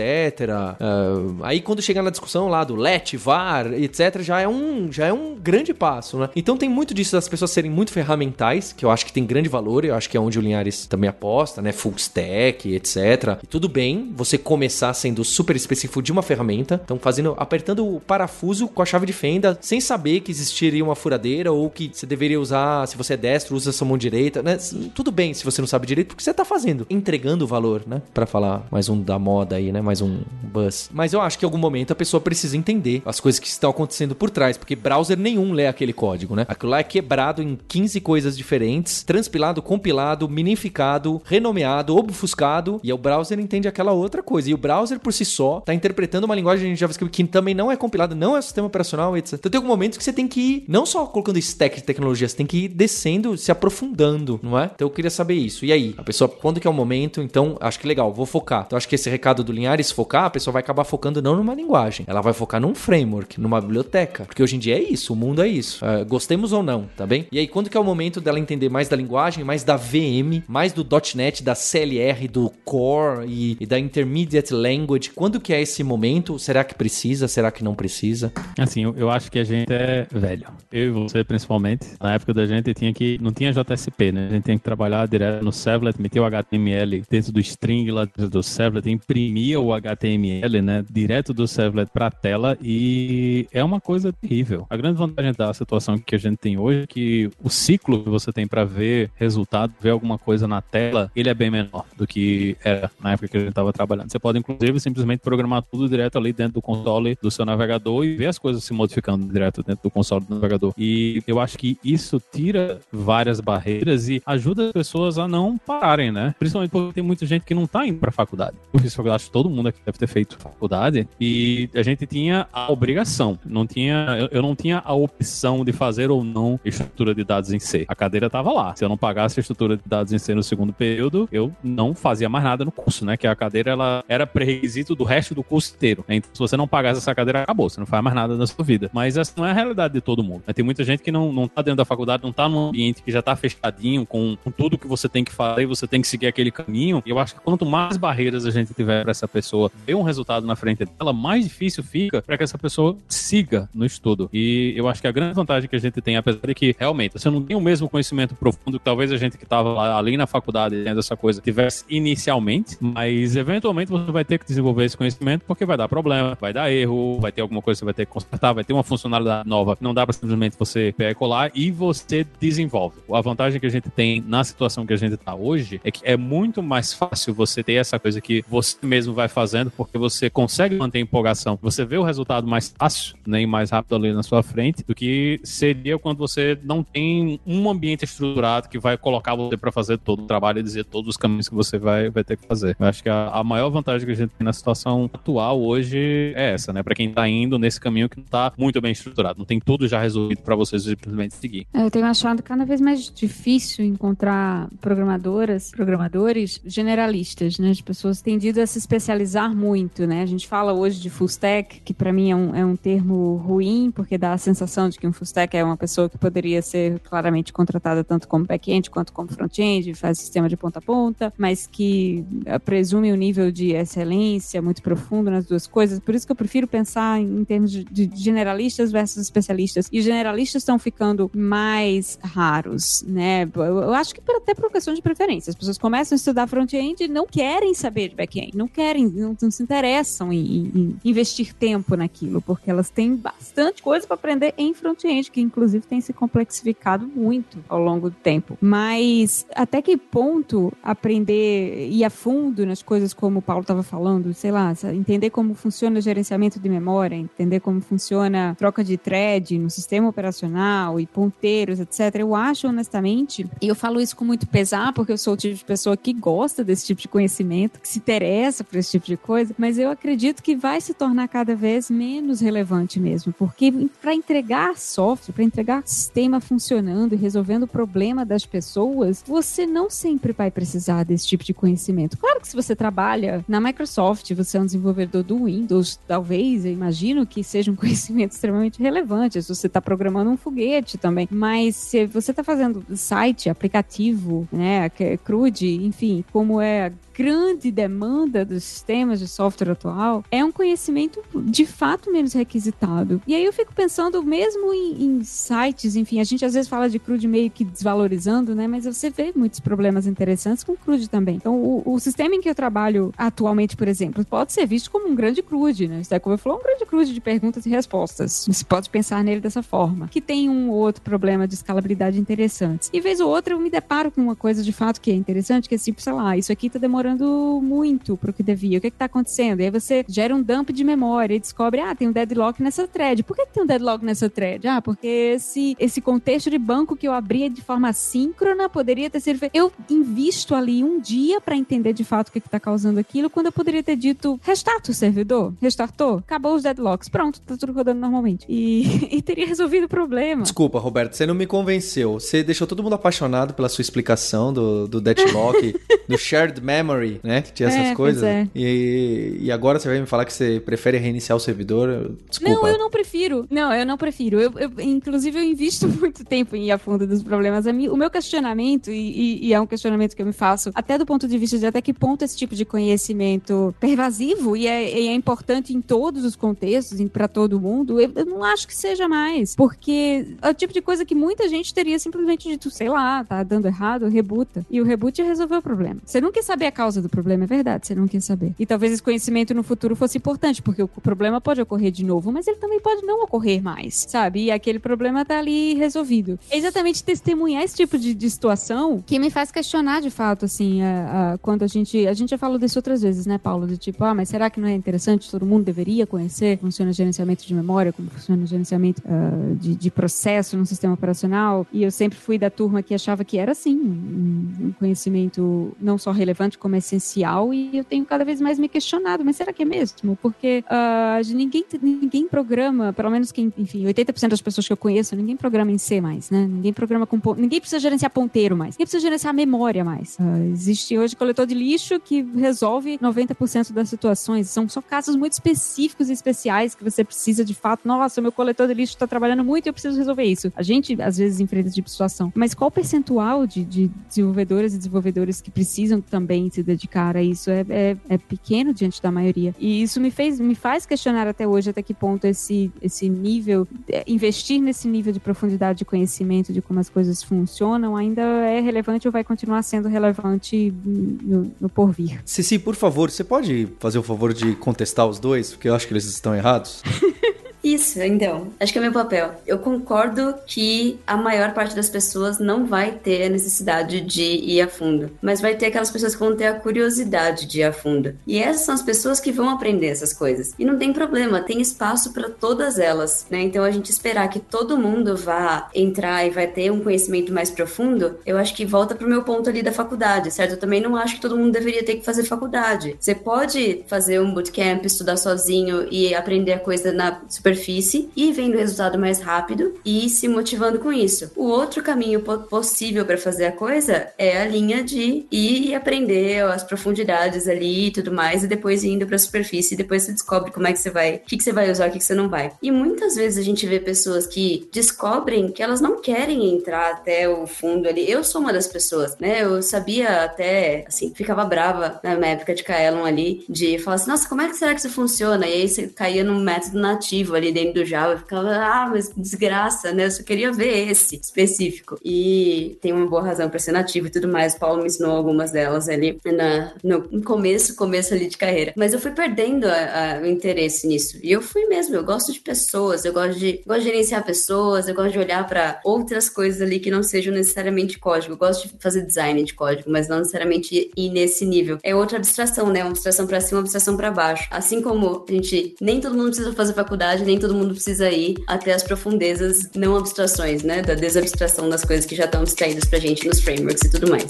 Uh, aí quando chega na discussão lá do let, var etc., já é um, já é um grande passo, né? Então tem muito disso das pessoas serem muito ferramentais, que eu acho que tem grande valor, eu acho que é onde o Linhares também aposta, né? Full stack, etc. E tudo bem você começar sendo super específico de uma ferramenta, então fazendo, apertando o parafuso com a chave de fenda, sem saber que existiria uma furadeira ou que você deveria usar, se você é destro, usa sua mão direita, né? Tudo bem se você não sabe direito, porque você tá fazendo, entregando valor, né? Para falar mais um da moda aí, né? Mais um buzz. Mas eu acho que em algum momento a pessoa precisa entender as coisas que estão acontecendo por trás, porque browser nenhum lê aquele código, né? Aquilo lá é quebrado em 15 coisas diferentes, transpilado, compilado, minificado, renomeado, obfuscado, e o browser entende aquela outra coisa. E o browser por si só está interpretando uma linguagem de JavaScript que também não é compilada, não é sistema operacional, etc. Então tem algum momento que você tem que ir não só colocando stack de tecnologia, você tem que ir descendo, se aprofundando, não é? Então eu queria saber isso. E aí, a pessoa, quando que é o momento? Então, acho que legal, vou focar. Então acho que esse recado do Linhares focar, a pessoa vai acabar focando não numa linguagem, ela vai focar num framework numa biblioteca. Porque hoje em dia é isso, o mundo é isso. Uh, gostemos ou não, tá bem? E aí, quando que é o momento dela entender mais da linguagem, mais da VM, mais do .NET, da CLR, do Core e, e da Intermediate Language? Quando que é esse momento? Será que precisa? Será que não precisa? Assim, eu, eu acho que a gente é velho. Eu e você, principalmente. Na época da gente, tinha que... Não tinha JSP, né? A gente tinha que trabalhar direto no Servlet, meter o HTML dentro do string lá dentro do Servlet, imprimia o HTML, né? Direto do Servlet pra tela e é uma coisa terrível. A grande vantagem da situação que a gente tem hoje é que o ciclo que você tem para ver resultado, ver alguma coisa na tela, ele é bem menor do que era na época que gente estava trabalhando. Você pode, inclusive, simplesmente programar tudo direto ali dentro do console do seu navegador e ver as coisas se modificando direto dentro do console do navegador. E eu acho que isso tira várias barreiras e ajuda as pessoas a não pararem, né? Principalmente porque tem muita gente que não tá indo pra faculdade. Eu fiz faculdade, todo mundo aqui deve ter feito faculdade e a gente tinha a obrigação. Não tinha, eu, não tinha a opção de fazer ou não estrutura de dados em C. A cadeira estava lá. Se eu não pagasse a estrutura de dados em C no segundo período, eu não fazia mais nada no curso, né? Que a cadeira ela era pré-requisito do resto do curso inteiro. Né? Então, se você não pagasse essa cadeira, acabou. Você não faz mais nada na sua vida. Mas essa não é a realidade de todo mundo. Né? Tem muita gente que não, não tá dentro da faculdade, não tá num ambiente que já tá fechadinho com, com tudo que você tem que fazer você tem que seguir aquele caminho. E eu acho que quanto mais barreiras a gente tiver para essa pessoa ver um resultado na frente dela, mais difícil fica para que essa pessoa siga no estudo. E eu acho que a grande vantagem que a gente tem, apesar de que realmente você não tem o mesmo conhecimento profundo que talvez a gente que estava ali na faculdade tendo essa coisa tivesse inicialmente, mas eventualmente você vai ter que desenvolver esse conhecimento porque vai dar problema, vai dar erro, vai ter alguma coisa que você vai ter que consertar, vai ter uma funcionalidade nova. Não dá para simplesmente você pegar e colar e você desenvolve. A vantagem que a gente tem na situação que a gente está hoje é que é muito mais fácil você ter essa coisa que você mesmo vai fazendo porque você consegue manter a empolgação. Você vê o resultado mais fácil, nem né, mais rápido ali na sua frente, do que seria quando você não tem um ambiente estruturado que vai colocar você para fazer todo o trabalho e dizer todos os caminhos que você vai, vai ter que fazer. Eu acho que a, a maior vantagem que a gente tem na situação atual hoje é essa, né? Para quem tá indo nesse caminho que não tá muito bem estruturado, não tem tudo já resolvido para vocês simplesmente seguir. É, eu tenho achado cada vez mais difícil encontrar programadoras, programadores generalistas, né? As pessoas tendido a se especializar muito, né? A gente fala hoje de full stack, que para mim é um, é um termo ruim, porque dá a sensação de que um full stack é uma pessoa que poderia ser claramente contratada tanto como back-end quanto como front-end, faz sistema de ponta a ponta, mas que eh, presume um nível de excelência muito profundo nas duas coisas. Por isso que eu prefiro pensar em, termos de, generalistas versus especialistas. E os generalistas estão ficando mais raros, né? Eu, eu acho que até por questão de preferência. As pessoas começam a estudar front-end e não querem saber de back-end, não querem, não, não se interessam em, em, investir tempo naquilo, porque elas têm bastante coisa para aprender em front-end, que inclusive tem se complexificado muito ao longo do tempo. Mas até que ponto aprender a fundo nas coisas como o Paulo estava falando, sei lá, entender como funciona o gerenciamento de memória, entender como funciona troca de thread no sistema operacional e ponteiros, etc. Eu acho honestamente, e eu falo isso com muito pesar, porque eu sou o tipo de pessoa que gosta desse tipo de conhecimento, que se interessa por esse tipo de coisa, mas eu acredito que vai se tornar cada vez menos relevante mesmo, porque para entregar software, para entregar sistema funcionando e resolvendo o problema das pessoas, você não sempre vai precisar desse tipo de conhecimento. Claro que se você trabalha na Microsoft, você é um desenvolvedor do Windows, talvez, eu imagino que seja um conhecimento extremamente relevante. Se você está programando um foguete também, mas se você está fazendo site, aplicativo, né, CRUD, enfim, como é grande demanda dos sistemas de software atual é um conhecimento de fato menos requisitado. E aí eu fico pensando, mesmo em, em sites, enfim, a gente às vezes fala de CRUD meio que desvalorizando, né? Mas você vê muitos problemas interessantes com CRUD também. Então, o, o sistema em que eu trabalho atualmente, por exemplo, pode ser visto como um grande CRUD, né? Stack Overflow é um grande CRUD de perguntas e respostas. Você pode pensar nele dessa forma. Que tem um ou outro problema de escalabilidade interessante. E vez ou outra eu me deparo com uma coisa de fato que é interessante, que é tipo, sei lá, isso aqui tá demorando demorando muito pro que devia. O que, é que tá acontecendo? E aí você gera um dump de memória e descobre, ah, tem um deadlock nessa thread. Por que, que tem um deadlock nessa thread? Ah, porque esse, esse contexto de banco que eu abria de forma síncrona poderia ter sido feito. Eu invisto ali um dia para entender de fato o que, é que tá causando aquilo, quando eu poderia ter dito, restarta o servidor, restartou, acabou os deadlocks, pronto, tá tudo rodando normalmente. E, e teria resolvido o problema. Desculpa, Roberto, você não me convenceu. Você deixou todo mundo apaixonado pela sua explicação do, do deadlock, do shared memory Memory, né? Que tinha essas é, coisas. É. E, e agora você vai me falar que você prefere reiniciar o servidor? Desculpa. Não, eu não prefiro. Não, eu não prefiro. Eu, eu inclusive, eu invisto muito tempo em ir a fundo dos problemas. O meu questionamento, e, e, é um questionamento que eu me faço, até do ponto de vista de até que ponto esse tipo de conhecimento pervasivo e é, e é importante em todos os contextos, para todo mundo, eu, eu não acho que seja mais. Porque é o tipo de coisa que muita gente teria simplesmente dito, sei lá, tá dando errado, rebuta. E o reboot resolveu o problema. Você não quer saber a causa do problema, é verdade, você não quer saber. E talvez esse conhecimento no futuro fosse importante, porque o problema pode ocorrer de novo, mas ele também pode não ocorrer mais, sabe? E aquele problema tá ali resolvido. É exatamente testemunhar esse tipo de, de situação que me faz questionar de fato, assim, a, a, quando a gente. A gente já falou disso outras vezes, né, Paulo? Do tipo, ah, mas será que não é interessante? Todo mundo deveria conhecer como funciona o gerenciamento de memória, como funciona o gerenciamento uh, de, de, processo no sistema operacional. E eu sempre fui da turma que achava que era, sim, um, um conhecimento não só relevante, como essencial e eu tenho cada vez mais me questionado, mas será que é mesmo? Porque uh, ninguém, ninguém programa, pelo menos quem, enfim, 80% das pessoas que eu conheço, ninguém programa em C mais, né? Ninguém programa com ninguém precisa gerenciar ponteiro mais, ninguém precisa gerenciar memória mais. Uh, existe hoje coletor de lixo que resolve 90% das situações. São só casos muito específicos e especiais que você precisa de fato. Nossa, meu coletor de lixo está trabalhando muito e eu preciso resolver isso. A gente às vezes enfrenta esse tipo de situação. Mas qual o percentual de, de desenvolvedores e desenvolvedores que precisam também se dedicar a isso é, é, é, pequeno diante da maioria. E isso me fez, me faz questionar até hoje até que ponto esse, esse nível, é, investir nesse nível de profundidade de conhecimento de como as coisas funcionam ainda é relevante ou vai continuar sendo relevante no, no porvir. Cici, por favor, você pode fazer o favor de contestar os dois? Porque eu acho que eles estão errados. Isso, então. Acho que é meu papel. Eu concordo que a maior parte das pessoas não vai ter a necessidade de ir a fundo, mas vai ter aquelas pessoas que vão ter a curiosidade de ir a fundo. E essas são as pessoas que vão aprender essas coisas. E não tem problema, tem espaço para todas elas, né? Então a gente esperar que todo mundo vá entrar e vai ter um conhecimento mais profundo, eu acho que volta pro meu ponto ali da faculdade, certo? Eu também não acho que todo mundo deveria ter que fazer faculdade. Você pode fazer um bootcamp, estudar sozinho e aprender a coisa na super superfície e vendo resultado mais rápido e se motivando com isso. O outro caminho possível para fazer a coisa é a linha de ir e aprender as profundidades ali e tudo mais, e depois indo para a superfície, e depois você descobre como é que você vai, o que, que você vai usar, o que, que você não vai. E muitas vezes a gente vê pessoas que descobrem que elas não querem entrar até o fundo ali. Eu sou uma das pessoas, né? Eu sabia até, assim, ficava brava na época de Kaelon ali, de falar assim, nossa, como é que será que isso funciona? E aí você caía num método nativo ali dentro do Java, ficava, ah, mas desgraça, né? Eu só queria ver esse específico. E tem uma boa razão para ser nativo e tudo mais. O Paulo me ensinou algumas delas ali na, no começo, começo ali de carreira. Mas eu fui perdendo a, a, o interesse nisso. E eu fui mesmo, eu gosto de pessoas, eu gosto de, gosto de gerenciar pessoas, eu gosto de olhar para outras coisas ali que não sejam necessariamente código. Eu gosto de fazer design de código, mas não necessariamente ir nesse nível. É outra abstração, né? Uma abstração para cima, uma abstração para baixo. Assim como a gente, nem todo mundo precisa fazer faculdade, nem todo mundo precisa ir até as profundezas não abstrações, né? Da desabstração das coisas que já estão distraídas pra gente nos frameworks e tudo mais.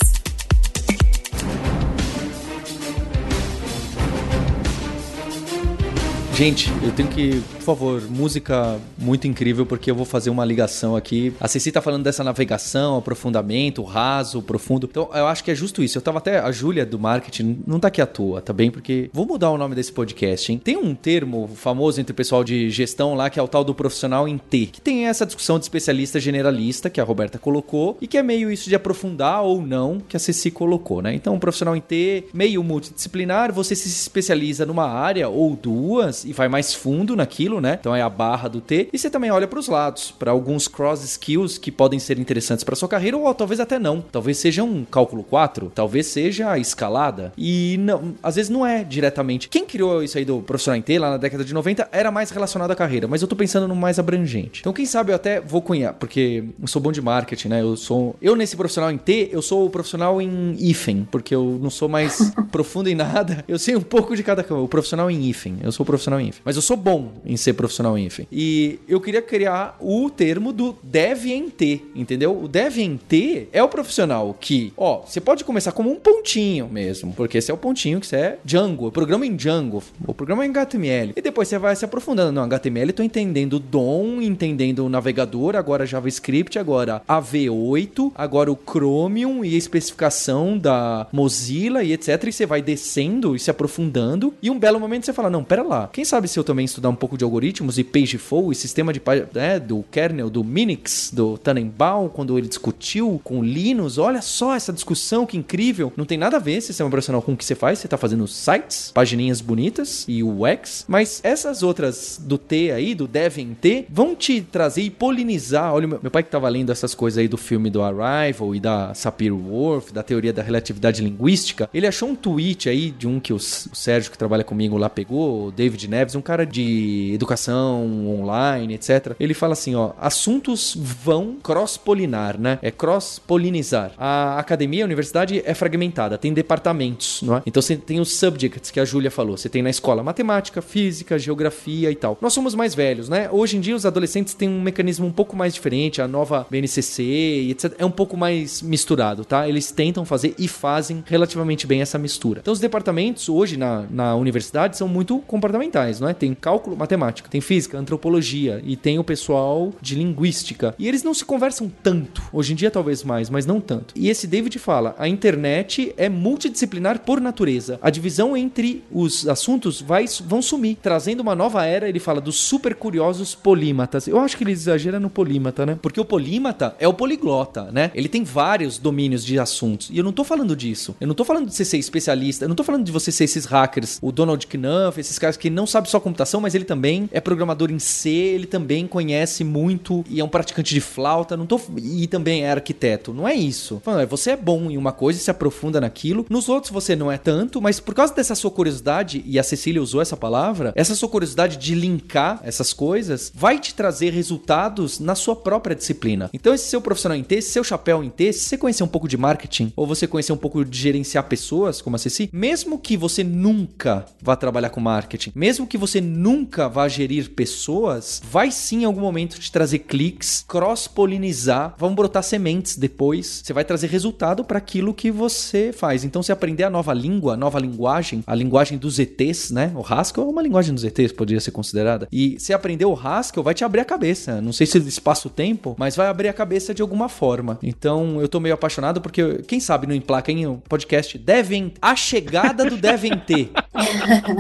Gente, eu tenho que por favor, música muito incrível, porque eu vou fazer uma ligação aqui. A Ceci tá falando dessa navegação, aprofundamento, raso, profundo. Então, eu acho que é justo isso. Eu tava até. A Júlia do marketing não tá aqui à toa, tá bem? Porque. Vou mudar o nome desse podcast, hein? Tem um termo famoso entre o pessoal de gestão lá, que é o tal do profissional em T, que tem essa discussão de especialista generalista, que a Roberta colocou, e que é meio isso de aprofundar ou não, que a Ceci colocou, né? Então, um profissional em T, meio multidisciplinar, você se especializa numa área ou duas e vai mais fundo naquilo né? Então é a barra do T. E você também olha para os lados, para alguns cross skills que podem ser interessantes para sua carreira ou talvez até não. Talvez seja um cálculo 4, talvez seja a escalada. E não, às vezes não é diretamente. Quem criou isso aí do profissional em T lá na década de 90 era mais relacionado à carreira, mas eu tô pensando no mais abrangente. Então quem sabe eu até vou cunhar, porque eu sou bom de marketing, né? Eu sou eu nesse profissional em T, eu sou o profissional em hífen, porque eu não sou mais profundo em nada. Eu sei um pouco de cada o profissional em hífen. Eu sou o profissional em hífen, mas eu sou bom em ser profissional INF. E eu queria criar o termo do dev em T, entendeu? O dev em T é o profissional que, ó, você pode começar como um pontinho mesmo, porque esse é o pontinho que você é Django, programa em Django, o programa em HTML. E depois você vai se aprofundando. Não, HTML tô entendendo DOM, entendendo o navegador, agora JavaScript, agora AV8, agora o Chromium e a especificação da Mozilla e etc. E você vai descendo e se aprofundando. E um belo momento você fala: não, pera lá, quem sabe se eu também estudar um pouco de algoritmos e pageflow e sistema de né, do kernel do Minix, do Tannenbaum, quando ele discutiu com o Linus. Olha só essa discussão, que incrível. Não tem nada a ver sistema operacional com o que você faz. Você está fazendo sites, pagininhas bonitas e o UX, mas essas outras do T aí, do Dev em T, vão te trazer e polinizar. Olha, meu pai que estava lendo essas coisas aí do filme do Arrival e da Sapir-Whorf, da teoria da relatividade linguística, ele achou um tweet aí de um que o Sérgio que trabalha comigo lá pegou, o David Neves, um cara de educação online, etc. Ele fala assim, ó, assuntos vão cross-polinar, né? É cross-polinizar. A academia, a universidade é fragmentada, tem departamentos, não é? Então você tem os subjects que a Júlia falou. Você tem na escola matemática, física, geografia e tal. Nós somos mais velhos, né? Hoje em dia os adolescentes têm um mecanismo um pouco mais diferente, a nova BNCC e etc. É um pouco mais misturado, tá? Eles tentam fazer e fazem relativamente bem essa mistura. Então os departamentos hoje na, na universidade são muito comportamentais, não é? Tem cálculo, matemática tem física, antropologia e tem o pessoal de linguística. E eles não se conversam tanto. Hoje em dia, talvez mais, mas não tanto. E esse David fala: a internet é multidisciplinar por natureza. A divisão entre os assuntos vai, vão sumir, trazendo uma nova era. Ele fala dos super curiosos polímatas. Eu acho que ele exagera no polímata, né? Porque o polímata é o poliglota, né? Ele tem vários domínios de assuntos. E eu não tô falando disso. Eu não tô falando de você ser especialista. Eu não tô falando de você ser esses hackers, o Donald Knuth, esses caras que não sabem só computação, mas ele também também é programador em C, ele também conhece muito e é um praticante de flauta, não tô e também é arquiteto. Não é isso. É, você é bom em uma coisa e se aprofunda naquilo. Nos outros você não é tanto, mas por causa dessa sua curiosidade, e a Cecília usou essa palavra, essa sua curiosidade de linkar essas coisas vai te trazer resultados na sua própria disciplina. Então, esse seu profissional em T, esse seu chapéu em T, se você conhecer um pouco de marketing ou você conhecer um pouco de gerenciar pessoas, como a Ceci, mesmo que você nunca vá trabalhar com marketing, mesmo mesmo que você nunca vá gerir pessoas, vai sim em algum momento te trazer cliques, cross-polinizar, vão brotar sementes depois. Você vai trazer resultado para aquilo que você faz. Então, se aprender a nova língua, a nova linguagem, a linguagem dos ETs, né? O Haskell é uma linguagem dos ETs, poderia ser considerada. E se aprender o Haskell, vai te abrir a cabeça. Não sei se espaço-tempo, mas vai abrir a cabeça de alguma forma. Então, eu tô meio apaixonado porque, quem sabe, não emplaca em um podcast Devem... A Chegada do Devem Ter.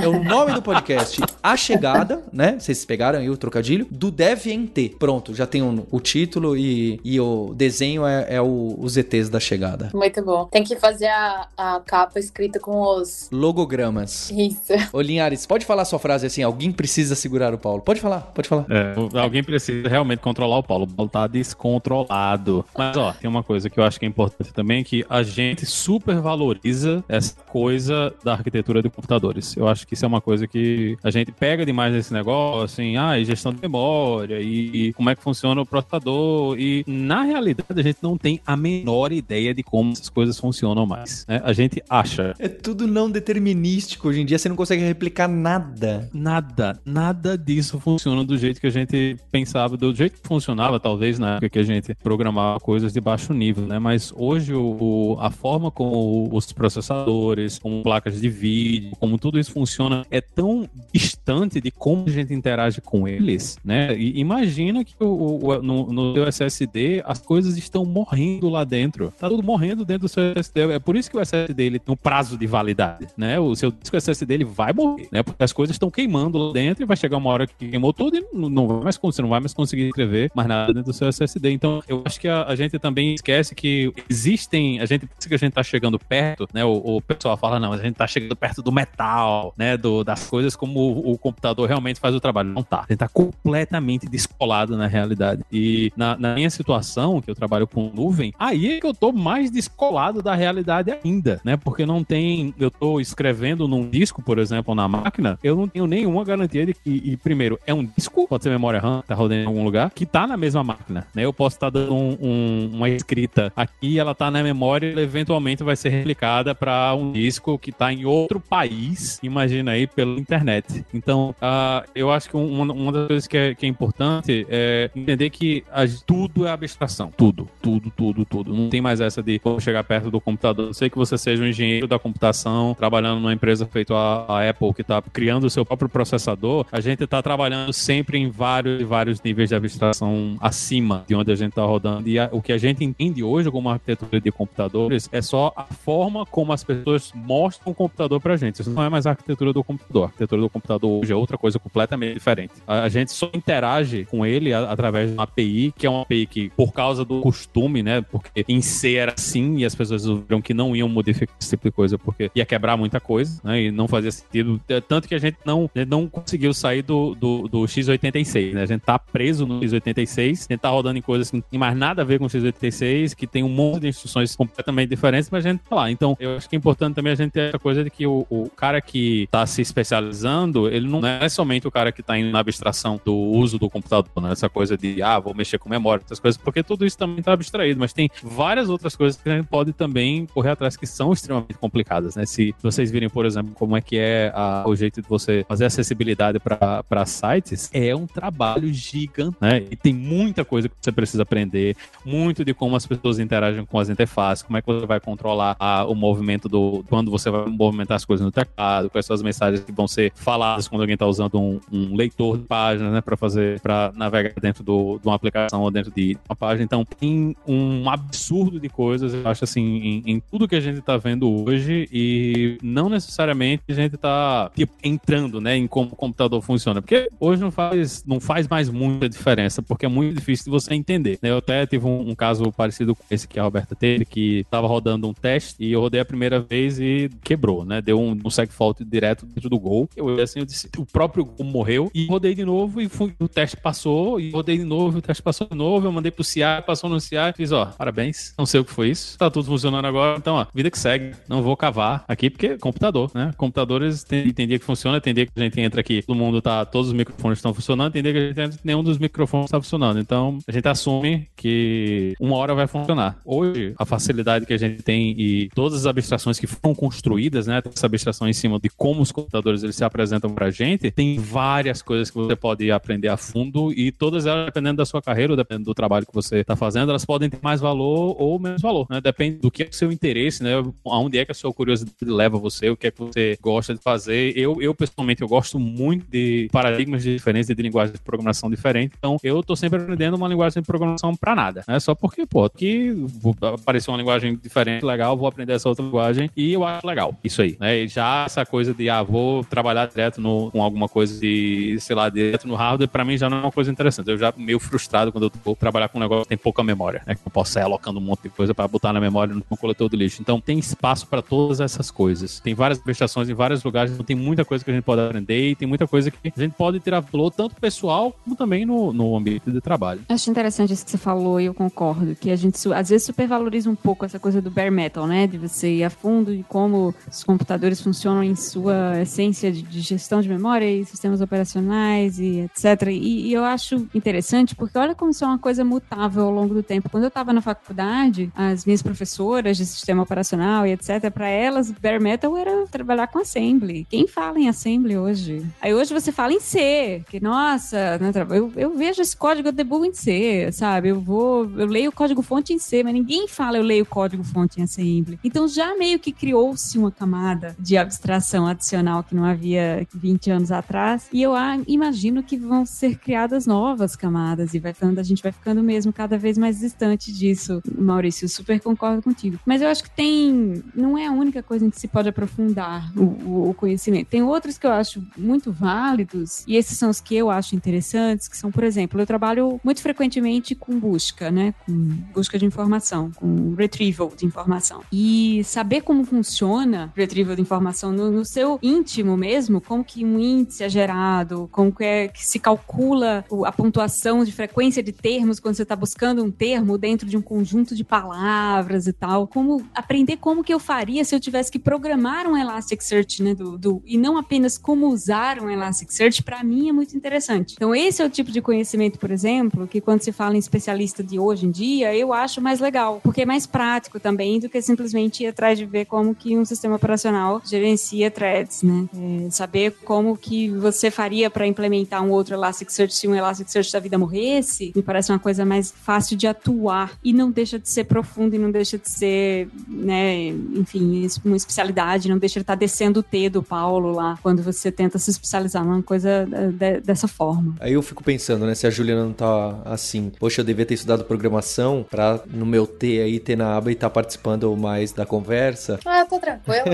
é o nome do podcast. A Chegada, né? Vocês pegaram aí o trocadilho? Do Devem Ter. Pronto, já tem um, o título e, e o desenho é, é o, os ETs da chegada. Muito bom. Tem que fazer a, a capa escrita com os logogramas. Isso. Ô Linhares, pode falar sua frase assim: alguém precisa segurar o Paulo. Pode falar, pode falar. É, alguém precisa realmente controlar o Paulo. O Paulo tá descontrolado. Mas ó, tem uma coisa que eu acho que é importante também, que a gente supervaloriza essa coisa da arquitetura de computadores. Eu acho que isso é uma coisa que a gente pega demais nesse negócio, assim, ah, gestão de memória e, e como é que funciona o processador. E na realidade a gente não tem a menor ideia de como essas coisas funcionam mais. Né? A gente acha. É tudo não determinístico. Hoje em dia você não consegue replicar nada. Nada, nada disso funciona do jeito que a gente pensava, do jeito que funcionava, talvez, na época que a gente programava coisas de baixo nível, né? Mas hoje o, a forma como os processadores, como placas de vídeo, como tudo isso funciona é tão distante de como a gente interage com eles, né? E imagina que o, o no, no seu SSD as coisas estão morrendo lá dentro. Tá tudo morrendo dentro do seu SSD. É por isso que o SSD ele tem um prazo de validade, né? O seu disco SSD ele vai morrer, né? Porque as coisas estão queimando lá dentro e vai chegar uma hora que queimou tudo e não, vai mais você não vai mais conseguir escrever mais nada dentro do seu SSD. Então, eu acho que a, a gente também esquece que existem, a gente pensa que a gente tá chegando perto, né? O, o, pessoal fala, não, a gente tá chegando perto do metal, né? Do, das coisas como o, o computador realmente faz o trabalho. Não tá. Gente tá completamente descolado na realidade. E na, na minha situação, que eu trabalho com nuvem, aí é que eu tô mais descolado da realidade ainda, né? Porque não tem. Eu tô escrevendo num disco, por exemplo, na máquina, eu não tenho nenhuma garantia de que, e, primeiro, é um disco, pode ser memória RAM, tá rodando em algum lugar, que tá na mesma máquina, né? Eu posso estar tá dando um, um, uma escrita aqui, ela tá na memória e eventualmente vai ser replicada para um disco que tá em outro país, imagina aí, pela internet. Então, uh, eu acho que uma, uma das coisas que é, que é importante é entender que a, tudo é abstração. Tudo, tudo, tudo, tudo. Não tem mais essa de chegar perto do computador. Eu sei que você seja um engenheiro da computação, trabalhando numa empresa feita a, a Apple, que está criando o seu próprio processador. A gente está trabalhando sempre em vários, vários níveis de abstração acima de onde a gente está rodando. E a, o que a gente entende hoje como arquitetura de computadores é só a forma como as pessoas mostram o computador pra gente. Isso não é mais a arquitetura do computador. A arquitetura do computador hoje é outra coisa completamente diferente. A, a gente só interage com ele a, através de uma API, que é uma API que, por causa do costume, né? Porque em C era assim e as pessoas viram que não iam modificar esse tipo de coisa porque ia quebrar muita coisa, né? E não fazia sentido. Tanto que a gente não, não conseguiu sair do, do, do x86, né? A gente tá preso no x86, a gente tá rodando em coisas que não tem mais nada a ver com o x86, que tem um monte de instruções completamente diferentes, mas a gente tá lá. Então, eu acho que é importante também a gente ter essa coisa de que o, o cara que tá se especializando, ele não é somente o cara que tá indo na abstração do uso do computador, né? Essa coisa de, ah, vou mexer com memória, essas coisas, porque tudo isso também tá abstraído, mas tem várias outras coisas que a gente pode também correr atrás que são extremamente complicadas, né? Se vocês virem, por exemplo, como é que é a, o jeito de você fazer acessibilidade para sites, é um trabalho gigante, né? E tem muita coisa que você precisa aprender, muito de como as pessoas interagem com as interfaces, como é que você vai controlar a, o movimento do quando você vai movimentar as coisas no teclado, quais são as mensagens que vão ser faladas quando alguém está usando um, um, leitor de páginas, né, para fazer, para navegar dentro do, de uma aplicação ou dentro de uma página. Então, tem um absurdo de coisas, eu acho assim, em, em tudo que a gente está vendo hoje e não necessariamente a gente está tipo, entrando, né, em como o computador funciona, porque hoje não faz, não faz mais muita diferença, porque é muito difícil de você entender. Né? Eu até tive um, um caso parecido com esse que a Roberta teve, que estava rodando um teste e eu rodei a primeira vez e quebrou, né? Deu um, um segfault direto dentro do gol. Eu assim, eu disse, o próprio morreu e rodei de novo e fui, o teste passou e rodei de novo, o teste passou de novo, eu mandei pro CI, passou no CI, fiz, ó, parabéns, não sei o que foi isso, tá tudo funcionando agora, então, ó, vida que segue, não vou cavar aqui porque é computador, né? Computadores tem dia que funciona, tem dia que a gente entra aqui, todo mundo tá, todos os microfones estão funcionando, tem dia que a gente entra, nenhum dos microfones está funcionando, então a gente assume que uma hora vai funcionar. Hoje, a facilidade que a gente tem e todas as abstrações que foram construídas, né? Essa abstração em cima de como os computadores eles se apresentam para a pra gente, tem várias coisas que você pode aprender a fundo e todas elas, dependendo da sua carreira, dependendo do trabalho que você está fazendo, elas podem ter mais valor ou menos valor, né? Depende do que é o seu interesse, né? Aonde é que a sua curiosidade leva você, o que é que você gosta de fazer. Eu, eu pessoalmente, eu gosto muito de paradigmas diferentes, de linguagens de programação diferentes, então eu tô sempre aprendendo uma linguagem de programação para nada, né? Só porque, pô, que apareceu uma linguagem diferente, legal, vou aprender essa outra linguagem e eu acho legal isso aí, né? E já essa coisa de, ah, vou trabalhar direto no, com alguma coisa de, sei lá, direto no hardware, para mim já não é uma coisa interessante. Eu já meio frustrado quando eu vou trabalhar com um negócio que tem pouca memória, né? Que eu posso sair alocando um monte de coisa para botar na memória no coletor do lixo. Então tem espaço para todas essas coisas. Tem várias prestações em vários lugares, então tem muita coisa que a gente pode aprender e tem muita coisa que a gente pode tirar valor tanto pessoal como também no, no ambiente de trabalho. Acho interessante isso que você falou e eu concordo, que a gente às vezes supervaloriza um pouco essa coisa do bare metal, né? De você ir a fundo de como os computadores funcionam em sua essência de, de gestão de memória e sistemas operacionais e etc. E, e, eu acho interessante porque olha como isso é uma coisa mutável ao longo do tempo. Quando eu estava na faculdade, as minhas professoras de sistema operacional e etc, para elas, bare metal era trabalhar com assembly. Quem fala em assembly hoje? Aí hoje você fala em C, que nossa, né, eu, eu vejo esse código, eu debugo em C, sabe? Eu vou, eu leio o código fonte em C, mas ninguém fala eu leio o código fonte em assembly. Então já meio que criou-se uma camada de abstração adicional que não havia 20 anos atrás. E eu imagino que vão ser criadas novas camadas e vai a gente vai ficando mesmo cada vez mais distante disso. Maurício, super concordo contigo. Mas eu acho que tem. Não é a única coisa em que se pode aprofundar o, o conhecimento. Tem outros que eu acho muito válidos, e esses são os que eu acho interessantes, que são, por exemplo, eu trabalho muito frequentemente com busca, né? Com busca de informação, com retrieval de informação. E saber como funciona retrieval de informação no, no seu íntimo mesmo, como que um índice é gerado, como que, é, que se calcula a pontuação de frequência de termos quando você está buscando um termo dentro de um conjunto de palavras e tal. Como aprender como que eu faria se eu tivesse que programar um Elasticsearch, né? Do, do e não apenas como usar um Elasticsearch, para mim é muito interessante. Então, esse é o tipo de conhecimento, por exemplo, que quando se fala em especialista de hoje em dia, eu acho mais legal, porque é mais prático também do que simplesmente ir atrás de ver como que um sistema operacional gerencia threads, né? É, saber como que você faria para implementar um outro Elasticsearch se um Elasticsearch da vida morresse, me parece uma coisa mais fácil de atuar e não deixa de ser profundo e não deixa de ser, né, enfim, uma especialidade, não deixa de estar tá descendo o T do Paulo lá quando você tenta se especializar numa coisa de, dessa forma. Aí eu fico pensando, né, se a Juliana não tá assim, poxa, eu devia ter estudado programação para no meu T aí ter na aba e estar tá participando mais da conversa. Ah, tô tranquilo.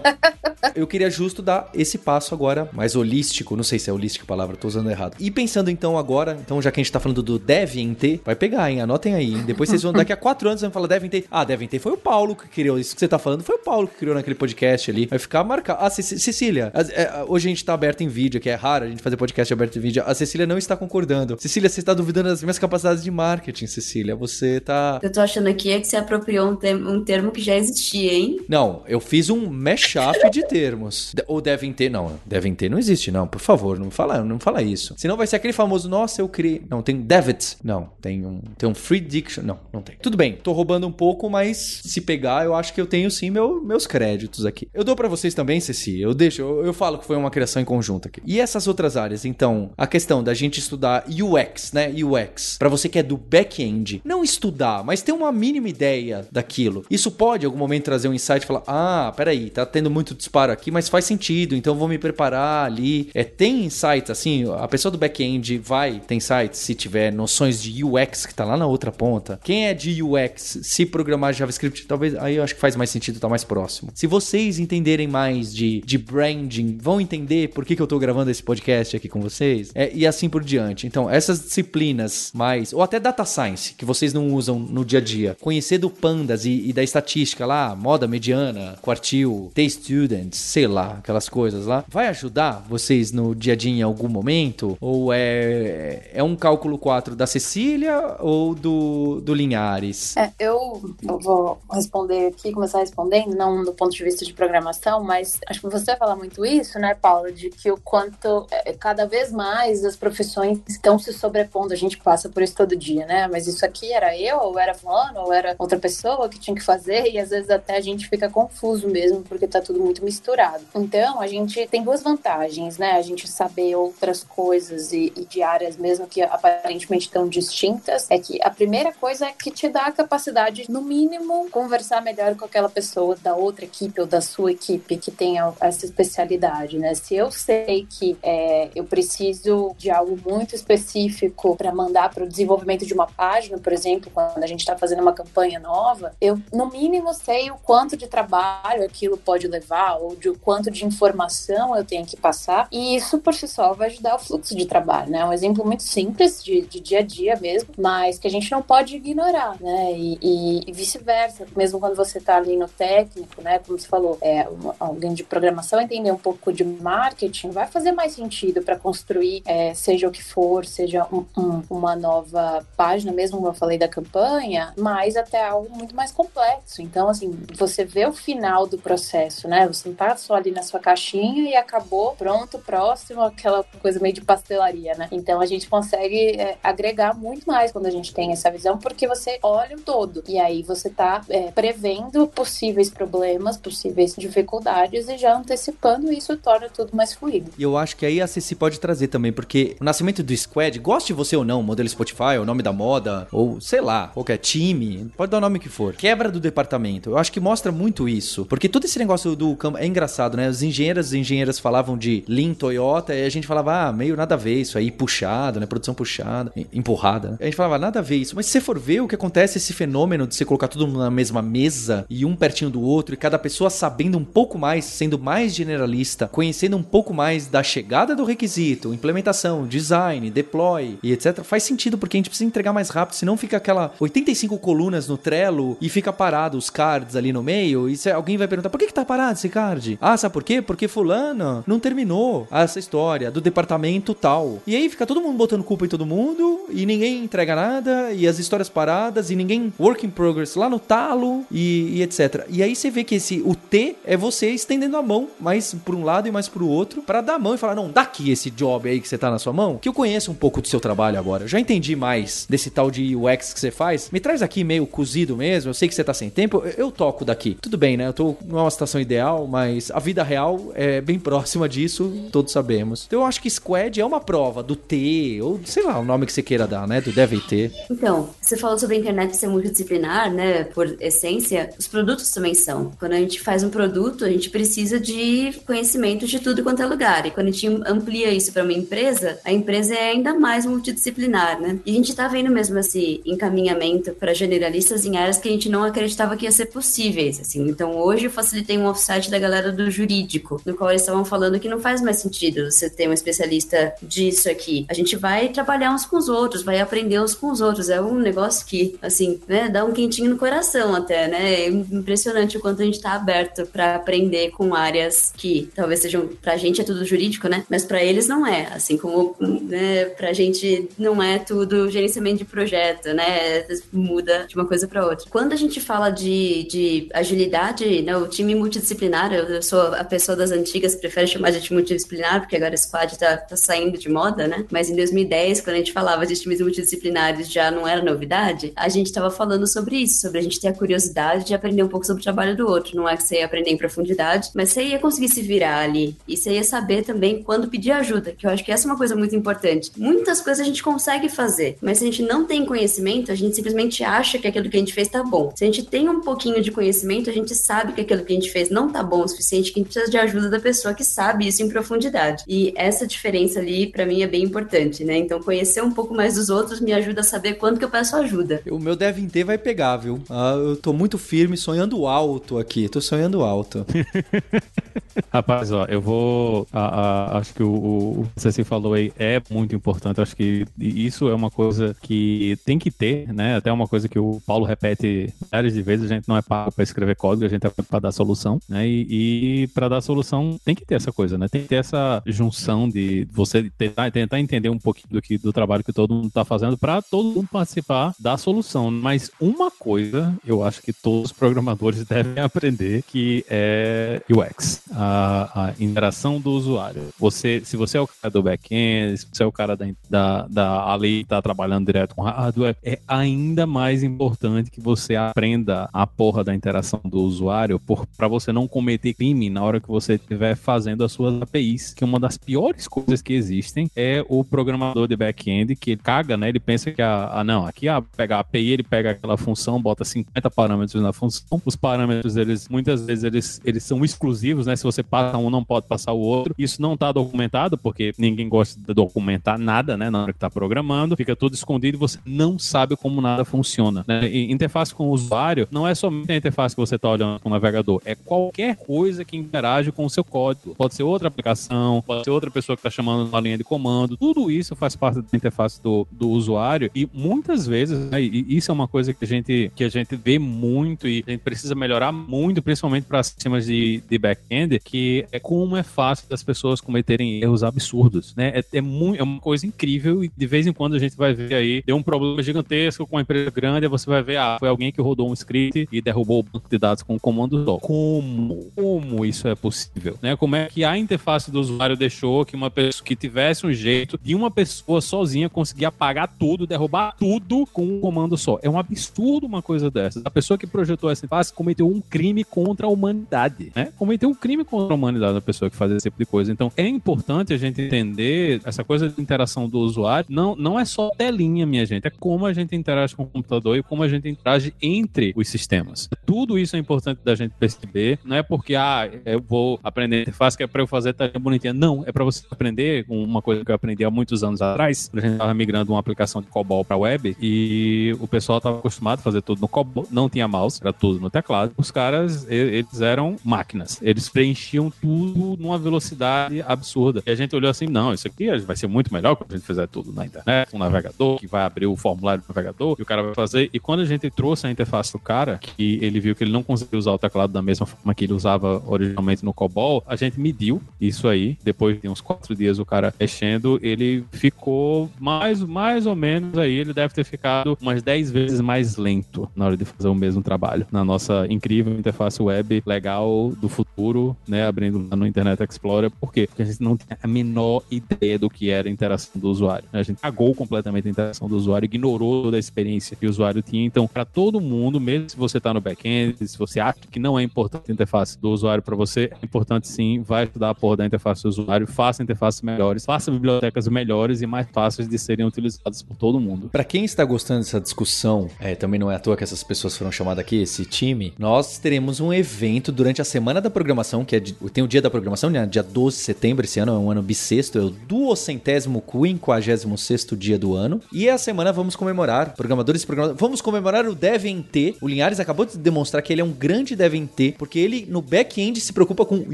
eu queria justo dar esse passo agora mais holístico, não sei se é holístico a palavra, tô usando errado. E pensando então agora, então já que a gente tá falando do devem ter, vai pegar, hein? Anotem aí, hein? Depois vocês vão, daqui a quatro anos, vão falar devem ter. Ah, devem ter, foi o Paulo que criou isso que você tá falando, foi o Paulo que criou naquele podcast ali. Vai ficar marcado. Ah, Cecília, é, hoje a gente tá aberto em vídeo, que é raro a gente fazer podcast aberto em vídeo. A Cecília não está concordando. Cecília, você está duvidando das minhas capacidades de marketing, Cecília. Você tá. Eu tô achando aqui é que você apropriou um, termo, um termo que já existia, hein? Não, eu fiz um mashup de termos. Ou devem ter, não. Devem ter, não existe, não. Por favor, não fala, não fala isso. Senão vai ser aquele famoso, nossa, eu criei. Não, tem Devit. Não, tem um, tem um Free Diction. Não, não tem. Tudo bem, tô roubando um pouco, mas se pegar, eu acho que eu tenho sim meu, meus créditos aqui. Eu dou para vocês também, Ceci. Eu deixo, eu, eu falo que foi uma criação em conjunto aqui. E essas outras áreas, então, a questão da gente estudar UX, né? UX. Para você que é do back-end, não estudar, mas ter uma mínima ideia daquilo. Isso pode, em algum momento, trazer um insight e falar: ah, peraí, tá tendo muito disparo aqui, mas faz sentido, então vou me preparar ali. É, tem insights, assim, a pessoa do back-end vai ter insights se tiver noções de UX que tá lá na outra ponta. Quem é de UX, se programar JavaScript, talvez aí eu acho que faz mais sentido estar tá mais próximo. Se vocês entenderem mais de, de branding, vão entender por que, que eu tô gravando esse podcast aqui com vocês, é, e assim por diante. Então, essas disciplinas mais, ou até data science, que vocês não usam no dia a dia, conhecer do pandas e, e da estatística lá, moda mediana, quartil, t students, sei lá, aquelas coisas lá, vai ajudar vocês no dia a dia em algum momento? Ou é, é um cálculo 4 da Cecília ou do, do Linhares? É, eu, eu vou responder aqui, começar respondendo, não do ponto de vista de programação, mas acho que você vai falar muito isso, né, Paulo, de que o quanto é, cada vez mais as profissões estão se sobrepondo, a gente passa por isso todo dia, né? Mas isso aqui era eu, ou era fulano, ou era outra pessoa que tinha que fazer, e às vezes até a gente fica confuso mesmo, porque tá tudo muito misturado. Então, a gente tem duas vantagens, né? A gente saber outras coisas e, e de áreas mesmo que aparentemente estão distintas, é que a primeira coisa é que te dá a capacidade, no mínimo, conversar melhor com aquela pessoa da outra equipe ou da sua equipe que tenha essa especialidade, né? Se eu sei que é, eu preciso de algo muito específico para mandar para o desenvolvimento de uma página, por exemplo, quando a gente está fazendo uma campanha nova, eu no mínimo sei o quanto de trabalho aquilo pode levar ou de o quanto de informação eu tenho que passar e isso por si só vai ajudar o fluxo de trabalho, né? É um exemplo muito simples de, de dia a dia mesmo, mas que a gente não pode ignorar, né? E, e, e vice-versa, mesmo quando você está ali no técnico, né? Como você falou, é, alguém de programação entender um pouco de marketing vai fazer mais sentido para construir, é, seja o que for, seja um, um, uma nova página, mesmo como eu falei da campanha, mas até algo muito mais complexo. Então, assim, você vê o final do processo, né? Você não tá só ali na sua caixinha e acabou, pronto, próximo, aquela coisa meio de pastelaria, né? Então a gente consegue é, agregar muito mais quando a gente tem essa visão, porque você olha o todo. E aí você tá é, prevendo possíveis problemas, possíveis dificuldades e já antecipando isso torna tudo mais fluido. E eu acho que aí a CC pode trazer também, porque o nascimento do Squad, goste você ou não, modelo Spotify, o nome da moda, ou sei lá, qualquer time, pode dar o nome que for. Quebra do departamento. Eu acho que mostra muito isso. Porque todo esse negócio do campo é engraçado, né? Os engenheiros e engenheiras falavam de Lean Toyota e a gente falava, ah, meio nada a ver isso aí, puxado, né? Produção puxada, empurrada. Né? A gente falava, nada a ver isso. Mas se você for ver o que acontece, esse fenômeno de você colocar mundo na mesma mesa e um pertinho do outro e cada pessoa sabendo um pouco mais, sendo mais generalista, conhecendo um pouco mais da chegada do requisito, implementação, design, deploy e etc. Faz sentido porque a gente precisa entregar mais rápido, senão fica aquela 85 colunas no Trello e fica parado os cards ali no meio e alguém vai perguntar, por que, que tá parado esse card? Ah, sabe por quê? Porque fulano não terminou essa história do departamento tal. E aí fica todo mundo botando culpa em todo mundo e ninguém entrega nada e as histórias paradas e ninguém work in progress lá no talo e, e etc. E aí você vê que esse o T é você estendendo a mão mais por um lado e mais pro outro para dar a mão e falar, não, daqui esse job aí que você tá na sua mão, que eu conheço um pouco do seu trabalho agora. Eu já entendi mais desse tal de UX que você faz. Me traz aqui meio cozido mesmo, eu sei que você tá sem tempo, eu toco daqui. Tudo bem, né? Eu tô numa situação ideal, mas a vida real é bem próxima disso, todos sabemos. Então eu acho que Squad é uma prova do T, ou sei lá, o nome que você queira dar, né? Do deve ter. Então, você falou sobre a internet ser multidisciplinar, né? Por essência, os produtos também são. Quando a gente faz um produto, a gente precisa de conhecimento de tudo quanto é lugar. E quando a gente amplia isso para uma empresa, a empresa é ainda mais multidisciplinar, né? E a gente tá vendo mesmo esse encaminhamento para generalistas em áreas que a gente não acreditava que ia ser possíveis, assim. Então, hoje eu facilitei um offsite da galera do jurídico, no qual estavam falando que não faz mais sentido você ter um especialista disso aqui. A gente vai trabalhar uns com os outros, vai aprender uns com os outros. É um negócio que, assim, né, dá um quentinho no coração até, né? É impressionante o quanto a gente tá aberto para aprender com áreas que talvez sejam, pra gente é tudo jurídico, né? Mas para eles não é. Assim como, né, pra gente não é tudo gerenciamento de projeto, né? Muda de uma coisa para outra. Quando a gente fala de, de agilidade, né, o time multidisciplinar, eu, eu sou a pessoa das antigas que prefere chamar de time multidisciplinar, porque agora squad tá, tá saindo de moda, né? Mas em 2010, quando a gente falava de times multidisciplinares, já não era novidade, a gente estava falando sobre isso, sobre a gente ter a curiosidade de aprender um pouco sobre o trabalho do outro. Não é que você ia aprender em profundidade, mas você ia conseguir se virar ali. E você ia saber também quando pedir ajuda, que eu acho que essa é uma coisa muito importante. Muitas coisas a gente consegue fazer, mas se a gente não tem conhecimento, a gente simplesmente acha que aquilo que a gente fez tá bom. Se a gente tem um pouquinho de conhecimento, a gente sabe que aquilo que a gente fez não tá bom o suficiente, que a gente precisa de ajuda da pessoa que sabe isso em profundidade. E essa diferença ali, para mim, é bem importante, né? Então, conhecer um pouco mais dos outros me ajuda a saber quando que eu peço ajuda. O meu devem ter vai pegar, viu? Ah, eu tô muito firme, sonhando alto aqui. Tô sonhando alto. Rapaz, ó, eu vou. A, a, acho que o, o, que você falou aí é muito importante. Acho que isso é uma coisa que tem que ter, né? Até uma coisa que o Paulo repete várias de vezes: a gente não é pago para escrever código, a gente é para dar solução, né? E, e para dar solução tem que ter essa coisa, né? Tem que ter essa junção de você tentar, tentar entender um pouquinho do, que, do trabalho que todo mundo está fazendo para todo mundo participar da solução. Mas uma coisa eu acho que todos os programadores devem aprender que é UX a, a interação do usuário. Você, se você é o cara do back-end, se você é o cara da, da, da ali está trabalhando direto com hardware, é ainda mais importante que você aprenda a porra da interação do usuário para você não cometer crime na hora que você fazendo as suas APIs. Que uma das piores coisas que existem é o programador de back-end que ele caga, né? Ele pensa que, ah, ah não, aqui a pegar a API, ele pega aquela função, bota 50 parâmetros na função. Os parâmetros, eles muitas vezes eles, eles são exclusivos, né? Se você passa um, não pode passar o outro. Isso não está documentado, porque ninguém gosta de documentar nada, né? Na hora que está programando, fica tudo escondido e você não sabe como nada funciona. Né? E interface com o usuário não é somente a interface que você está olhando com o navegador, é qualquer coisa que interage com o seu código. Pode ser outra aplicação, pode ser outra pessoa que está chamando uma linha de comando. Tudo isso faz parte da interface do, do usuário e muitas vezes, né, e isso é uma coisa que a gente que a gente vê muito e a gente precisa melhorar muito, principalmente para sistemas de, de back-end, que é como é fácil das pessoas cometerem erros absurdos, né? É, é, muito, é uma coisa incrível e de vez em quando a gente vai ver aí, deu um problema gigantesco com uma empresa grande, você vai ver, ah, foi alguém que rodou um script e derrubou o banco de dados com um comando. Como? Como isso é possível? Né? Como é que a interface do usuário deixou que uma pessoa que tivesse um jeito de uma pessoa sozinha conseguir apagar tudo, derrubar tudo com um comando só? É um absurdo uma coisa dessa. A pessoa que projetou essa interface cometeu um crime contra a humanidade, né? Cometeu um crime contra a humanidade a pessoa que faz esse tipo de coisa. Então, é importante a gente entender essa coisa de interação do usuário. Não, não é só telinha, minha gente. É como a gente interage com o computador e como a gente interage entre os sistemas. Tudo isso é importante da gente perceber. Não é porque, ah, eu vou aprender interface que é para eu fazer tarefa bonitinha. Não, é para você aprender uma coisa que eu aprendi há muitos anos atrás. A gente estava migrando uma aplicação de COBOL para web e o pessoal estava acostumado a fazer tudo no COBOL. Não tinha mouse, era tudo no teclado. Os caras, eles eram máquinas. Eles preenchiam tudo numa velocidade absurda. E a gente olhou assim, não, isso aqui vai ser muito melhor quando a gente fizer tudo na internet, um navegador que vai abrir o formulário do navegador e o cara vai fazer. E quando a gente trouxe a interface do cara, que ele viu que ele não conseguia usar o teclado da mesma forma que ele usava originalmente no COBOL, a gente mediu isso aí. Depois de uns quatro dias o cara mexendo, ele ficou mais, mais ou menos aí, ele deve ter ficado umas 10 vezes mais lento na hora de fazer o mesmo trabalho. Na nossa incrível interface web legal do futuro, né, abrindo no Internet Explorer. Por quê? Porque a gente não tinha a menor ideia do que era a interação do usuário. A gente cagou completamente a interação do usuário, ignorou toda a experiência que o usuário tinha. Então, para todo mundo, mesmo se você está no back-end, se você acha que não é importante a interface do usuário para você, é importante sim, vai estudar a porra da interface do usuário, faça interfaces melhores, faça bibliotecas melhores e mais fáceis de serem utilizadas por todo mundo. Para quem está gostando dessa discussão, é, também não é à toa que essas pessoas foram chamadas aqui, esse time, nós teremos um evento durante a semana da programação, que é de, tem o dia da programação, né? dia 12 de setembro, esse ano é um ano bissexto, é o duocentésimo, quinquagésimo sexto dia do ano. E a semana vamos comemorar, programadores e programadores, vamos comemorar o Devem T. O Linhares acabou de demonstrar que ele é um grande Devem T, porque ele no back-end se preocupa com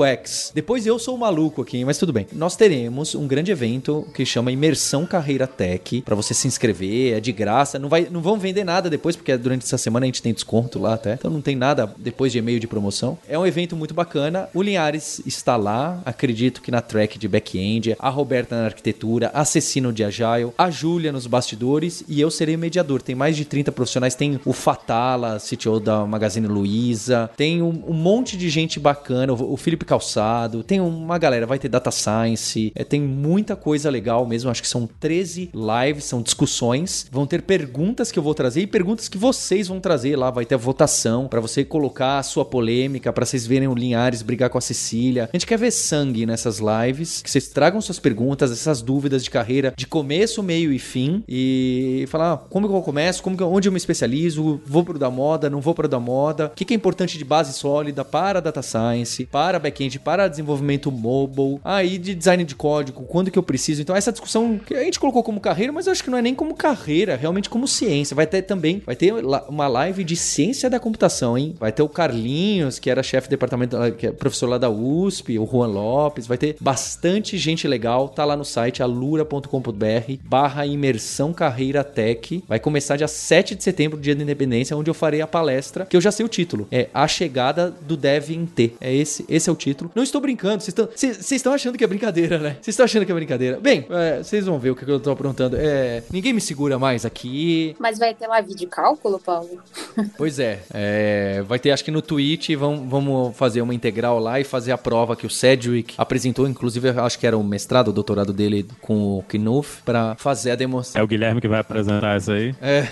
UX. Depois eu sou o maluco aqui, mas tudo bem. Nós teremos um grande evento que chama Imersão Carreira Tech, para você se inscrever, é de graça, não vai, não vão vender nada depois, porque durante essa semana a gente tem desconto lá até. Então não tem nada depois de e-mail de promoção. É um evento muito bacana. O Linhares está lá, acredito que na track de back-end, a Roberta na arquitetura, a Cecino de Agile, a Júlia nos bastidores e eu serei mediador. Tem mais de 30 profissionais, tem o Fatala, CTO da Magazine Luiza, tem um, um monte de gente bacana, o, o Felipe Calçado, tem uma galera, vai ter Data Science, é, tem muita coisa legal mesmo, acho que são 13 lives, são discussões, vão ter perguntas que eu vou trazer e perguntas que vocês vão trazer lá, vai ter votação para você colocar a sua polêmica, para vocês verem o Linhares brigar com a Cecília. A gente quer ver sangue nessas lives, que vocês tragam suas perguntas, essas dúvidas de carreira, de começo, meio e fim, e falar ah, como que eu começo, como que, onde eu me especializo, vou pro da moda, não vou pro da moda, o que, que é importante de base sólida para data science, para back-end, para desenvolvimento mobile, aí de design de código, quando que eu preciso. Então essa discussão que a gente colocou como carreira, mas eu acho que não é nem como carreira, realmente como ciência. Vai ter também, vai ter uma live de ciência da computação, hein? Vai ter o Carlinhos, que era chefe de departamento, que é professor lá da USP, o Juan Lopes, vai ter bastante gente legal, tá lá no site alura.com.br barra imersão carreira tech. Vai começar dia 7 de setembro, dia da independência, onde eu farei a palestra, que eu já sei o título. É A Chegada do Dev em T. É esse, esse é o título. Não estou brincando, vocês estão achando que é brincadeira, né? Vocês estão achando que é brincadeira. Bem, é, vocês vão ver o que eu tô aprontando. É, ninguém me segura mais aqui. Mas vai ter live de cálculo, Paulo? pois é, é, vai ter acho que no Twitch, vamos, vamos fazer uma integral lá e fazer a prova que o Cedric apresentou, inclusive acho que era o mestrado, o doutorado dele com o Knuth, para fazer a demonstração. É o Guilherme que vai apresentar isso aí? É,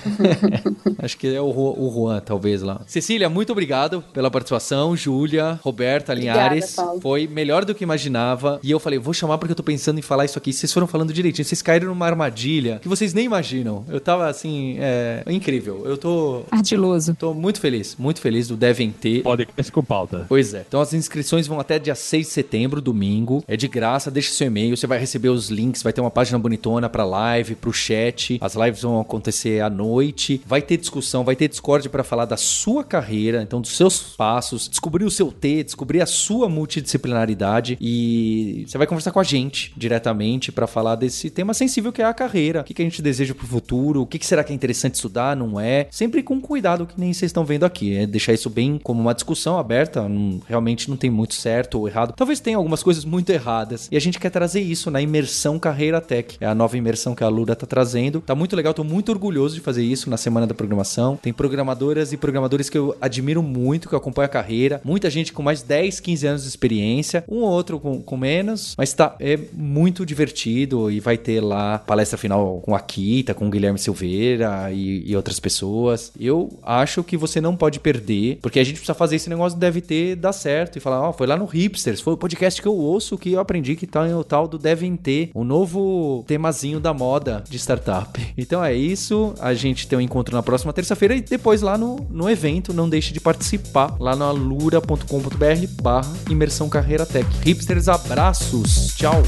acho que é o, o Juan, talvez lá. Cecília, muito obrigado pela participação. Júlia, Roberta, Linhares. Paulo. Foi melhor do que imaginava. E eu falei, vou chamar porque eu tô pensando em falar isso aqui. Vocês foram falando direitinho. Vocês caíram numa armadilha que vocês nem imaginam. Eu tava assim, é incrível. Eu tô, Ardiloso. tô muito feliz, muito feliz do Devem Ter. Podcast com pauta. Pois é. Então as inscrições vão até dia 6 de setembro, domingo. É de graça, deixa seu e-mail, você vai receber os links, vai ter uma página bonitona pra live, pro chat. As lives vão acontecer à noite. Vai ter discussão, vai ter Discord pra falar da sua carreira, então dos seus passos, descobrir o seu T, descobrir a sua multidisciplinaridade e você vai conversar com a gente diretamente pra falar desse tema sensível que é a carreira. O que, que a gente deseja pro futuro, o que, que será que é interessante estudar, não é? Sempre com cuidado, que nem vocês estão vendo aqui. É deixar isso bem como uma discussão aberta. não- realmente não tem muito certo ou errado. Talvez tenha algumas coisas muito erradas. E a gente quer trazer isso na imersão Carreira Tech. É a nova imersão que a Lura tá trazendo. Tá muito legal, tô muito orgulhoso de fazer isso na semana da programação. Tem programadoras e programadores que eu admiro muito, que eu acompanho a carreira. Muita gente com mais 10, 15 anos de experiência. Um ou outro com, com menos. Mas tá, é muito divertido e vai ter lá palestra final com a Kita, com o Guilherme Silveira e, e outras pessoas. Eu acho que você não pode perder, porque a gente precisa fazer esse negócio deve ter dar certo e falar, ó, foi lá no Hipsters, foi o podcast que eu ouço que eu aprendi que tá o tal do devem ter, o novo temazinho da moda de startup. Então é isso, a gente tem um encontro na próxima terça-feira e depois lá no, no evento, não deixe de participar lá no alura.com.br barra imersão carreira tech. Hipsters, abraços, tchau!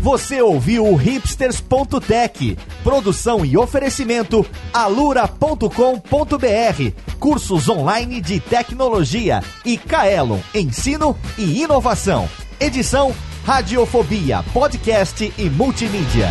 Você ouviu o hipsters.tech, produção e oferecimento alura.com.br, cursos online de tecnologia e Kaelon, ensino e inovação. Edição Radiofobia, podcast e multimídia.